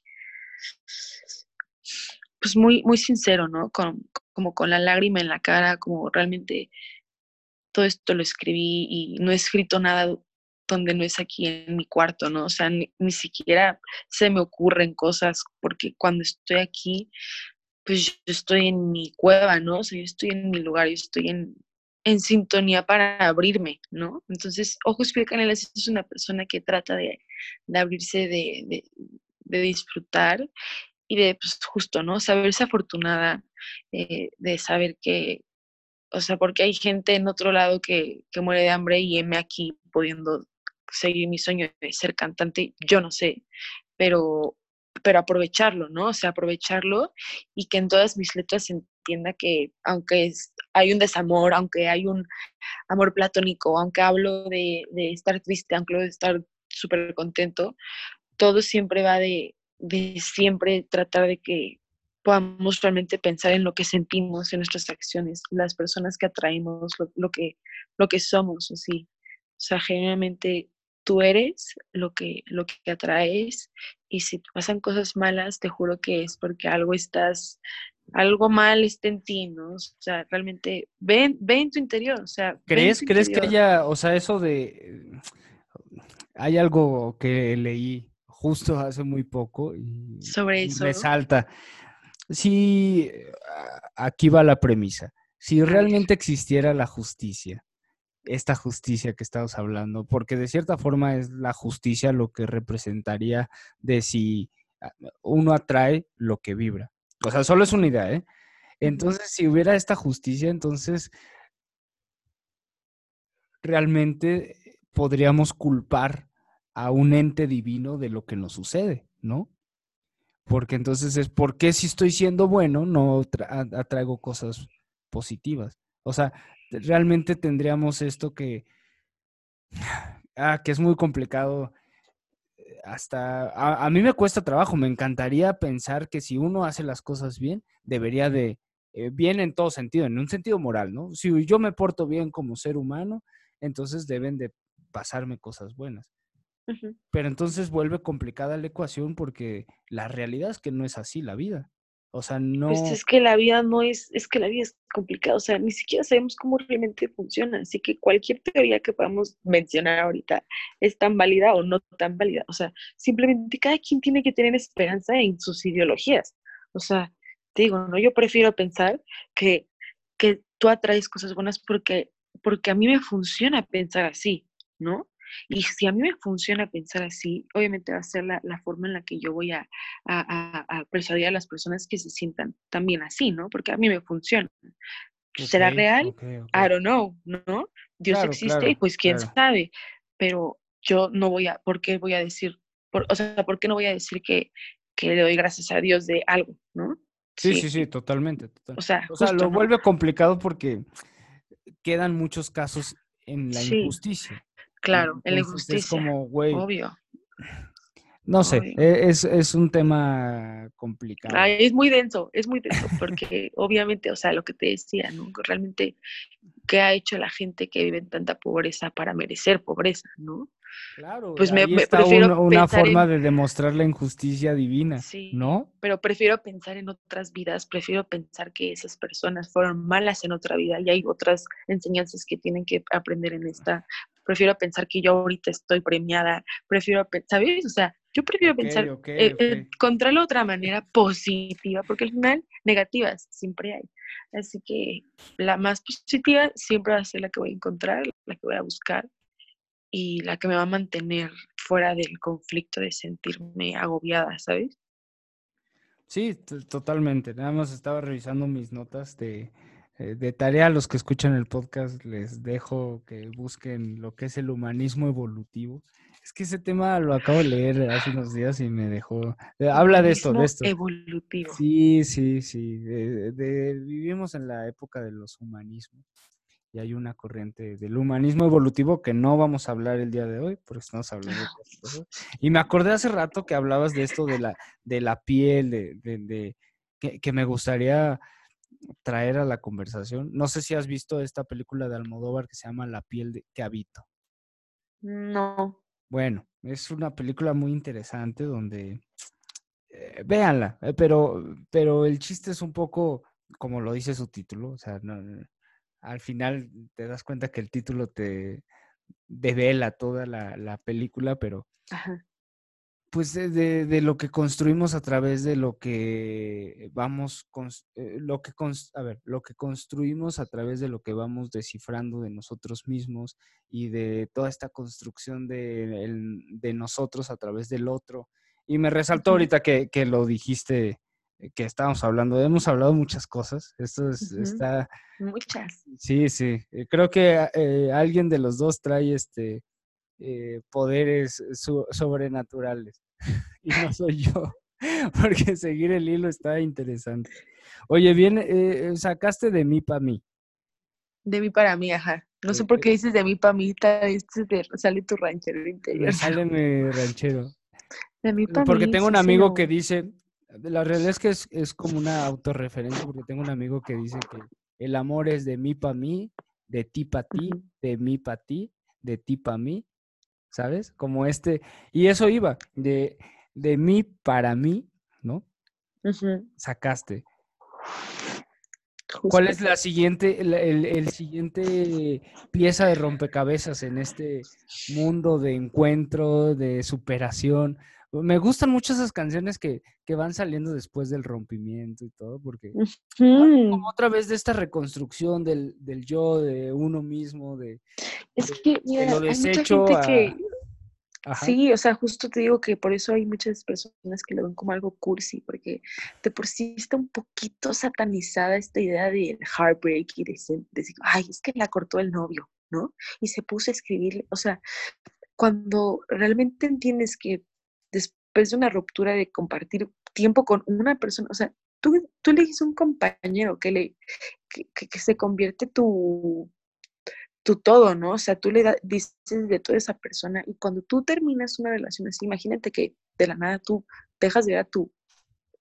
pues muy, muy sincero, ¿no? Con, como con la lágrima en la cara, como realmente todo esto lo escribí y no he escrito nada donde no es aquí en mi cuarto, ¿no? O sea, ni, siquiera se me ocurren cosas porque cuando estoy aquí, pues yo estoy en mi cueva, ¿no? O sea, yo estoy en mi lugar, yo estoy en, en sintonía para abrirme, ¿no? Entonces, Ojos Piel Canelas es una persona que trata de, de abrirse, de, de, de, disfrutar y de, pues justo, ¿no? Saberse afortunada, eh, de saber que, o sea, porque hay gente en otro lado que, que muere de hambre y heme aquí pudiendo seguir mi sueño de ser cantante, yo no sé, pero, pero aprovecharlo, ¿no? O sea, aprovecharlo y que en todas mis letras entienda que aunque hay un desamor, aunque hay un amor platónico, aunque hablo de, de estar triste, aunque hablo de estar súper contento, todo siempre va de, de siempre tratar de que podamos realmente pensar en lo que sentimos, en nuestras acciones, las personas que atraemos, lo, lo que, lo que somos, así. O sea, generalmente tú eres lo que, lo que atraes y si te pasan cosas malas, te juro que es porque algo estás, algo mal está en ti, ¿no? O sea, realmente ve, ve en tu interior, o sea. ¿Crees, ¿crees que ella, o sea, eso de, hay algo que leí justo hace muy poco y, Sobre eso. resalta. Si aquí va la premisa. Si realmente existiera la justicia, esta justicia que estamos hablando, porque de cierta forma es la justicia lo que representaría de si ah, uno atrae lo que vibra. O sea, solo es una idea, ¿eh? Entonces, si hubiera esta justicia, entonces realmente podríamos culpar a un ente divino de lo que nos sucede, ¿no? Porque entonces es, ¿por qué si estoy siendo bueno no atraigo cosas positivas? O sea, realmente tendríamos esto que, ah, que es muy complicado. Eh, hasta a, mí me cuesta trabajo, me encantaría pensar que si uno hace las cosas bien, debería de, eh, bien en todo sentido, en un sentido moral, ¿no? Si yo me porto bien como ser humano, entonces deben de pasarme cosas buenas. Pero entonces vuelve complicada la ecuación porque la realidad es que no es así la vida. O sea, no. Pues es que la vida no es, es que la vida es complicada, o sea, ni siquiera sabemos cómo realmente funciona, así que cualquier teoría que podamos mencionar ahorita es tan válida o no tan válida, o sea, simplemente cada quien tiene que tener esperanza en sus ideologías, o sea, te digo, no, yo prefiero pensar que, que tú atraes cosas buenas porque, porque a mí me funciona pensar así, ¿no? Y si a mí me funciona pensar así, obviamente va a ser la, la forma en la que yo voy a, a, a, persuadir a las personas que se sientan también así, ¿no? Porque a mí me funciona. ¿Será real? Okay, okay. I don't know, ¿no? Dios claro, existe claro, y pues quién claro. sabe, pero yo no voy a, ¿por qué voy a decir, por, o sea, ¿por qué no voy a decir que, que le doy gracias a Dios de algo, ¿no? Sí, sí, sí, sí totalmente, totalmente. O sea, o sea justo, lo ¿no? vuelve complicado porque quedan muchos casos en la injusticia. Claro, en la injusticia. Es como, güey. Obvio. No sé, e, es, es, un tema complicado. es muy denso, es muy denso, porque obviamente, o sea, lo que te decía, ¿no? Realmente, ¿qué ha hecho la gente que vive en tanta pobreza para merecer pobreza, ¿no? Claro, pues me, prefiero una forma de demostrar la injusticia divina, ¿no? Pero prefiero pensar en otras vidas, prefiero pensar que esas personas fueron malas en otra vida y hay otras enseñanzas que tienen que aprender en esta. Prefiero pensar que yo ahorita estoy premiada, prefiero, ¿sabes? O sea, yo prefiero pensar, eh, eh, encontrar otra manera positiva, porque al final negativas siempre hay. Así que la más positiva siempre va a ser la que voy a encontrar, la que voy a buscar y la que me va a mantener fuera del conflicto de sentirme agobiada, ¿sabes? Sí, totalmente. Nada más estaba revisando mis notas de, eh, de tarea. A los que escuchan el podcast les dejo que busquen lo que es el humanismo evolutivo. Es que ese tema lo acabo de leer hace unos días y me dejó. Eh, habla de esto, de esto. Evolutivo. Sí, sí, sí. vivimos en la época de los humanismos y hay una corriente del humanismo evolutivo que no vamos a hablar el día de hoy, porque estamos hablando de cosas. Y me acordé hace rato que hablabas de esto de la, de la piel, de, de, que, me gustaría traer a la conversación. No sé si has visto esta película de Almodóvar que se llama La piel de, que habito. No. Bueno, es una película muy interesante donde eh, véanla, eh, pero, pero el chiste es un poco como lo dice su título, o sea, no, al final te das cuenta que el título te devela toda la, película, pero pues de, de, lo que construimos a través de lo que vamos, eh, lo que, a ver, lo que construimos a través de lo que vamos descifrando de nosotros mismos y de toda esta construcción de, de nosotros a través del otro. Y me resaltó ahorita que, que lo dijiste eh, que estábamos hablando. Hemos hablado muchas cosas. Esto está. Muchas. Sí, sí. Eh, creo que eh, alguien de los dos trae este poderes sobrenaturales. y no soy yo. Porque seguir el hilo está interesante. Oye, bien, sacaste de mí para mí. De mí para mí, ajá. No sé por qué dices de mí para mí, sale tu ranchero interior. Sale mi ranchero. De mí para Porque tengo un amigo que dice, la realidad es que es, como una autorreferencia porque tengo un amigo que dice que el amor es de mí para mí, de ti para ti, de mí para ti, de ti para mí, ¿sabes? Como este, y eso iba, de, de mí para mí, ¿no? Sacaste. ¿Cuál es la siguiente, el, siguiente pieza de rompecabezas en este mundo de encuentro, de superación? Me gustan mucho esas canciones que, van saliendo después del rompimiento y todo, porque como otra vez de esta reconstrucción del, yo, de uno mismo, de, es que, lo desecho que... Sí, o sea, justo te digo que por eso hay muchas personas que lo ven como algo cursi, porque de por sí está un poquito satanizada esta idea del heartbreak y de, decir, ay, es que la cortó el novio, ¿no? Y se puso a escribirle, o sea, cuando realmente entiendes que después de una ruptura de compartir tiempo con una persona, o sea, tú, tú eliges un compañero que, le, que, se convierte tu, tu todo, ¿no? O sea, tú le dices de toda esa persona y cuando tú terminas una relación así, imagínate que de la nada tú dejas de ver a tu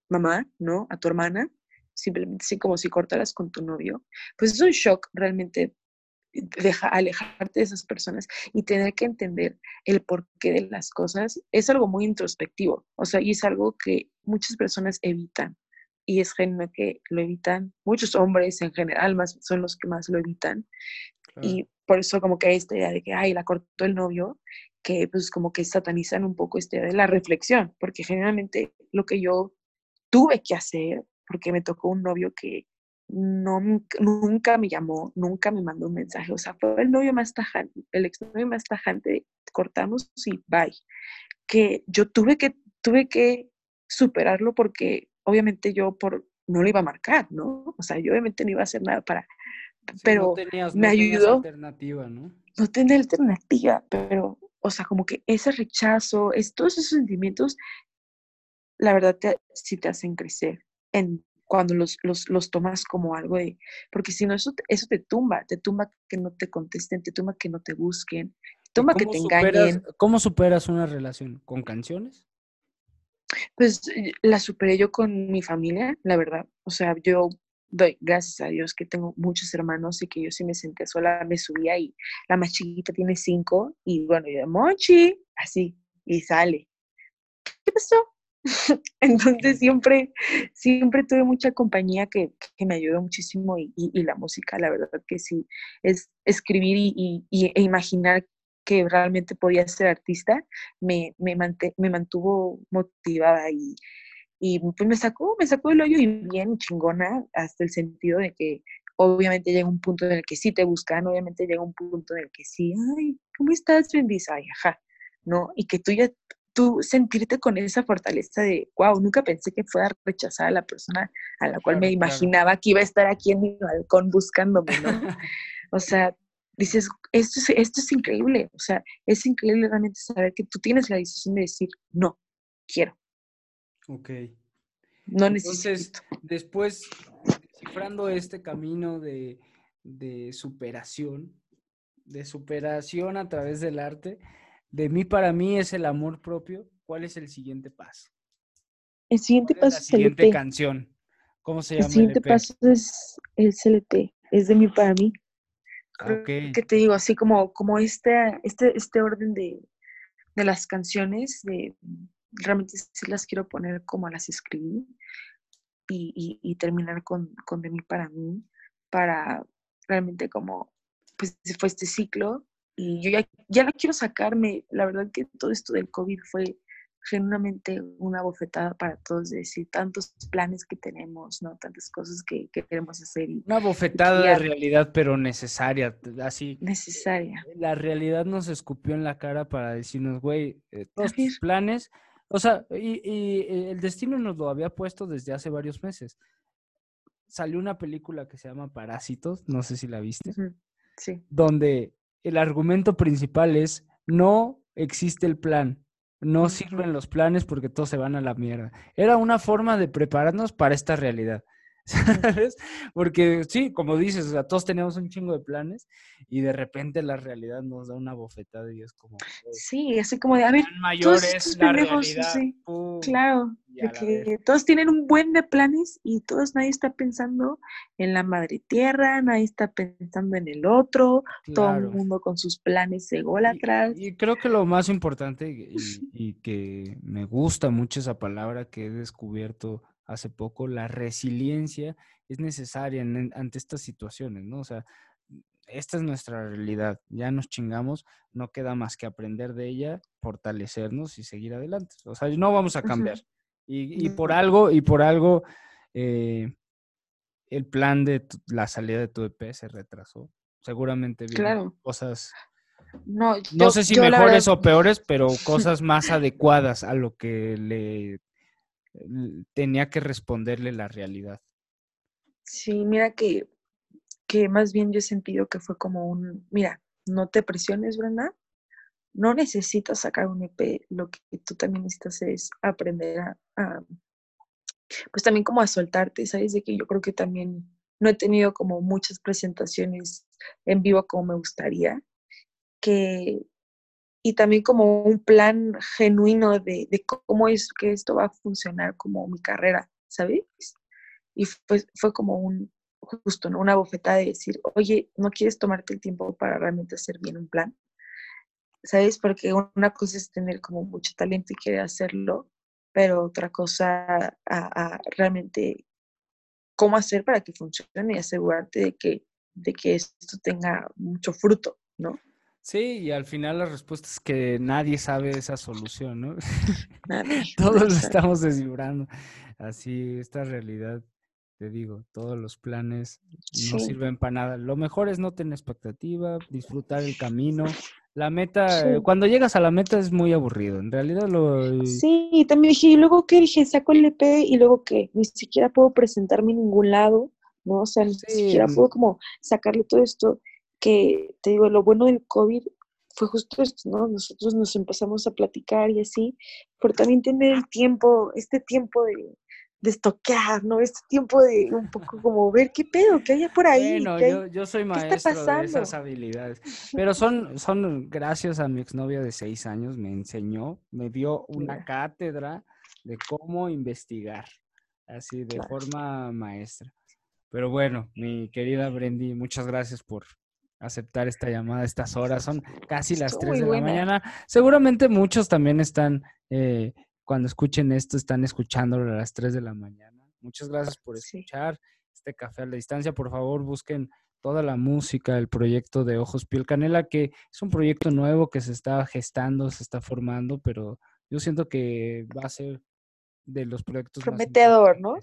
mamá, ¿no? A tu hermana, simplemente así como si cortaras con tu novio, pues es un shock realmente deja, alejarte de esas personas y tener que entender el porqué de las cosas es algo muy introspectivo, o sea, y es algo que muchas personas evitan y es genuino que lo evitan, muchos hombres en general más son los que más lo evitan y por eso como que hay esta idea de que, ay, la cortó el novio, que pues como que satanizan un poco esta idea de la reflexión, porque generalmente lo que yo tuve que hacer, porque me tocó un novio que no, nunca me llamó, nunca me mandó un mensaje. O sea, fue el novio más tajante, el exnovio más tajante, cortamos y bye. Que yo tuve que, tuve que superarlo porque obviamente yo por, no lo iba a marcar, ¿no? O sea, yo obviamente no iba a hacer nada para, pero me ayudó. alternativa, ¿no? No tenía alternativa, pero, o sea, como que ese rechazo, es, todos esos sentimientos, la verdad, te, sí te hacen crecer en cuando los, los, los, tomas como algo de, porque si no, eso, eso te tumba, te tumba que no te contesten, te tumba que no te busquen, te tumba que te engañen. ¿Cómo superas una relación? ¿Con canciones? Pues la superé yo con mi familia, la verdad. O sea, yo doy gracias a Dios que tengo muchos hermanos y que yo sí me senté sola, me subía y la más chiquita tiene cinco y bueno, yo, Mochi, así, y sale. ¿Qué pasó? Entonces siempre, siempre tuve mucha compañía que, que me ayudó muchísimo y, y, la música, la verdad que sí, es escribir y, e imaginar que realmente podía ser artista, me, me, me mantuvo motivada y, y pues me sacó, me sacó el hoyo y bien chingona, hasta el sentido de que obviamente llega un punto en el que sí te buscan, obviamente llega un punto en el que sí, ay, ¿cómo estás, Bendiz? Ay, ajá, ¿no? Y que tú ya, tú sentirte con esa fortaleza de, wow, nunca pensé que fuera a rechazar a la persona a la cual me imaginaba que iba a estar aquí en mi balcón buscándome, ¿no? o sea, dices, esto es, esto es increíble, o sea, es increíble realmente saber que tú tienes la decisión de decir, no, quiero. Ok. No Entonces, después, descifrando este camino de, de superación, de superación a través del arte, de mí para mí es el amor propio. ¿Cuál es el siguiente paso? El siguiente paso es, la siguiente canción. ¿Cómo se llama? El siguiente paso es el CLP, es de mí para mí. Okay. Que te digo, así como, como este, este, este orden de, de las canciones, de, realmente sí las quiero poner como las escribí y, y, terminar con, con de mí para mí, para realmente como, pues fue este ciclo y yo ya, ya la quiero sacarme. La verdad que todo esto del COVID fue genuinamente una bofetada para todos, de decir tantos planes que tenemos, ¿no? Tantas cosas que, queremos hacer. Y, una bofetada de realidad, pero necesaria, así. Necesaria. La realidad nos escupió en la cara para decirnos, güey, eh, todos tus planes o sea, y, el destino nos lo había puesto desde hace varios meses. Salió una película que se llama Parásitos, no sé si la viste. Sí. Donde el argumento principal es no existe el plan, no sirven los planes porque todos se van a la mierda. Era una forma de prepararnos para esta realidad. ¿Sabes? Porque sí, como dices, o sea, todos teníamos un chingo de planes y de repente la realidad nos da una bofetada y es como... Sí, así como de, a ver, todos es la realidad. claro, de que todos tienen un buen de planes y todos, nadie está pensando en la madre tierra, nadie está pensando en el otro, todo el mundo con sus planes ególatras. Y, y creo que lo más importante y, y que me gusta mucho esa palabra que he descubierto hace poco, la resiliencia es necesaria ante estas situaciones, ¿no? O sea, esta es nuestra realidad, ya nos chingamos, no queda más que aprender de ella, fortalecernos y seguir adelante. O sea, no vamos a cambiar. y, por algo, y por algo, eh, el plan de la salida de tu EP se retrasó. Seguramente claro. cosas no, no sé si mejores o peores, pero cosas más adecuadas a lo que le tenía que responderle la realidad. Sí, mira que, que más bien yo he sentido que fue como un, mira, no te presiones, Brenda, no necesitas sacar un EP, lo que tú también necesitas es aprender a, pues también como a soltarte, ¿sabes? De que yo creo que también no he tenido como muchas presentaciones en vivo como me gustaría, que, y también como un plan genuino de, cómo es que esto va a funcionar como mi carrera, ¿sabes? Y fue, fue como un, justo, ¿no? Una bofetada de decir, oye, ¿no quieres tomarte el tiempo para realmente hacer bien un plan? ¿Sabes? Porque una cosa es tener como mucho talento y querer hacerlo, pero otra cosa a, realmente cómo hacer para que funcione y asegurarte de que, de que esto tenga mucho fruto, ¿no? Sí, y al final la respuesta es que nadie sabe esa solución, ¿no? Nadie. Todos lo estamos descifrando. Así, esta realidad, te digo, todos los planes no sirven para nada. Lo mejor es no tener expectativa, disfrutar el camino. La meta, eh, cuando llegas a la meta es muy aburrido. En realidad lo... Sí, y también dije, y luego qué dije, saco el EP y luego que ni siquiera puedo presentarme en ningún lado, ¿no? O sea, ni siquiera puedo como sacarle todo esto que te digo, lo bueno del COVID fue justo esto, ¿no? Nosotros nos empezamos a platicar y así, pero también tener el tiempo, este tiempo de, de estoquear, ¿no? Este tiempo de un poco como ver qué pedo, qué hay por ahí. Bueno, yo, soy maestro de esas habilidades. Pero son, son gracias a mi exnovia de seis años, me enseñó, me dio una cátedra de cómo investigar, así de forma maestra. Pero bueno, mi querida Brendy, muchas gracias por aceptar esta llamada a estas horas. Son casi las 3 de la mañana. Seguramente muchos también están eh, cuando escuchen esto, están escuchándolo a las 3 de la mañana. Muchas gracias por escuchar este café a la distancia. Por favor, busquen toda la música, el proyecto de Ojos Piel Canela, que es un proyecto nuevo que se está gestando, se está formando, pero yo siento que va a ser de los proyectos prometedor, ¿no?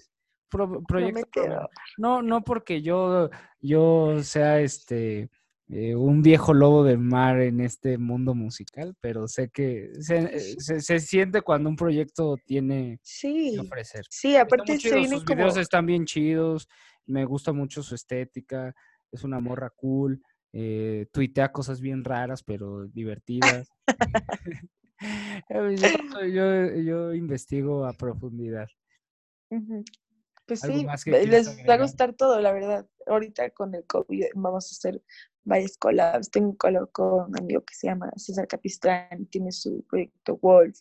prometedor. No, no porque yo, yo sea este eh, un viejo lobo de mar en este mundo musical, pero sé que se, se, siente cuando un proyecto tiene que ofrecer. Sí, aparte se sus videos están bien chidos, me gusta mucho su estética, es una morra cool, eh, tuitea cosas bien raras pero divertidas. yo, yo, investigo a profundidad. Pues sí, les va a gustar todo, la verdad. Ahorita con el COVID vamos a hacer varias collabs. Tengo un collab con un amigo que se llama César Capistrán, tiene su proyecto Wolf.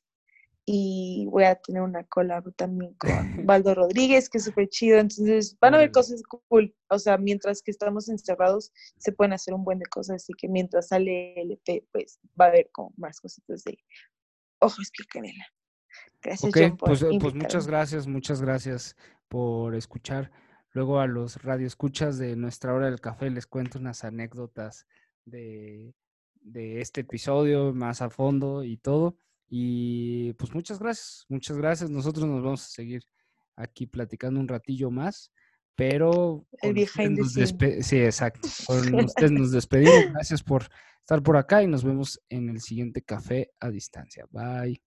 Y voy a tener una collab también con Valdo Rodríguez, que es súper chido. Entonces, van a ver cosas cool. O sea, mientras que estamos encerrados, se pueden hacer un buen de cosas. Así que mientras sale el EP, pues va a haber como más cositas de ojos piel canela. Gracias, pues, pues muchas gracias, muchas gracias por escuchar. Luego a los radioescuchas de nuestra hora del café les cuento unas anécdotas de, de este episodio más a fondo y todo. Y pues muchas gracias, muchas gracias. Nosotros nos vamos a seguir aquí platicando un ratillo más, pero... El behind Sí, exacto. Con ustedes nos despedimos. Gracias por estar por acá y nos vemos en el siguiente café a distancia. Bye.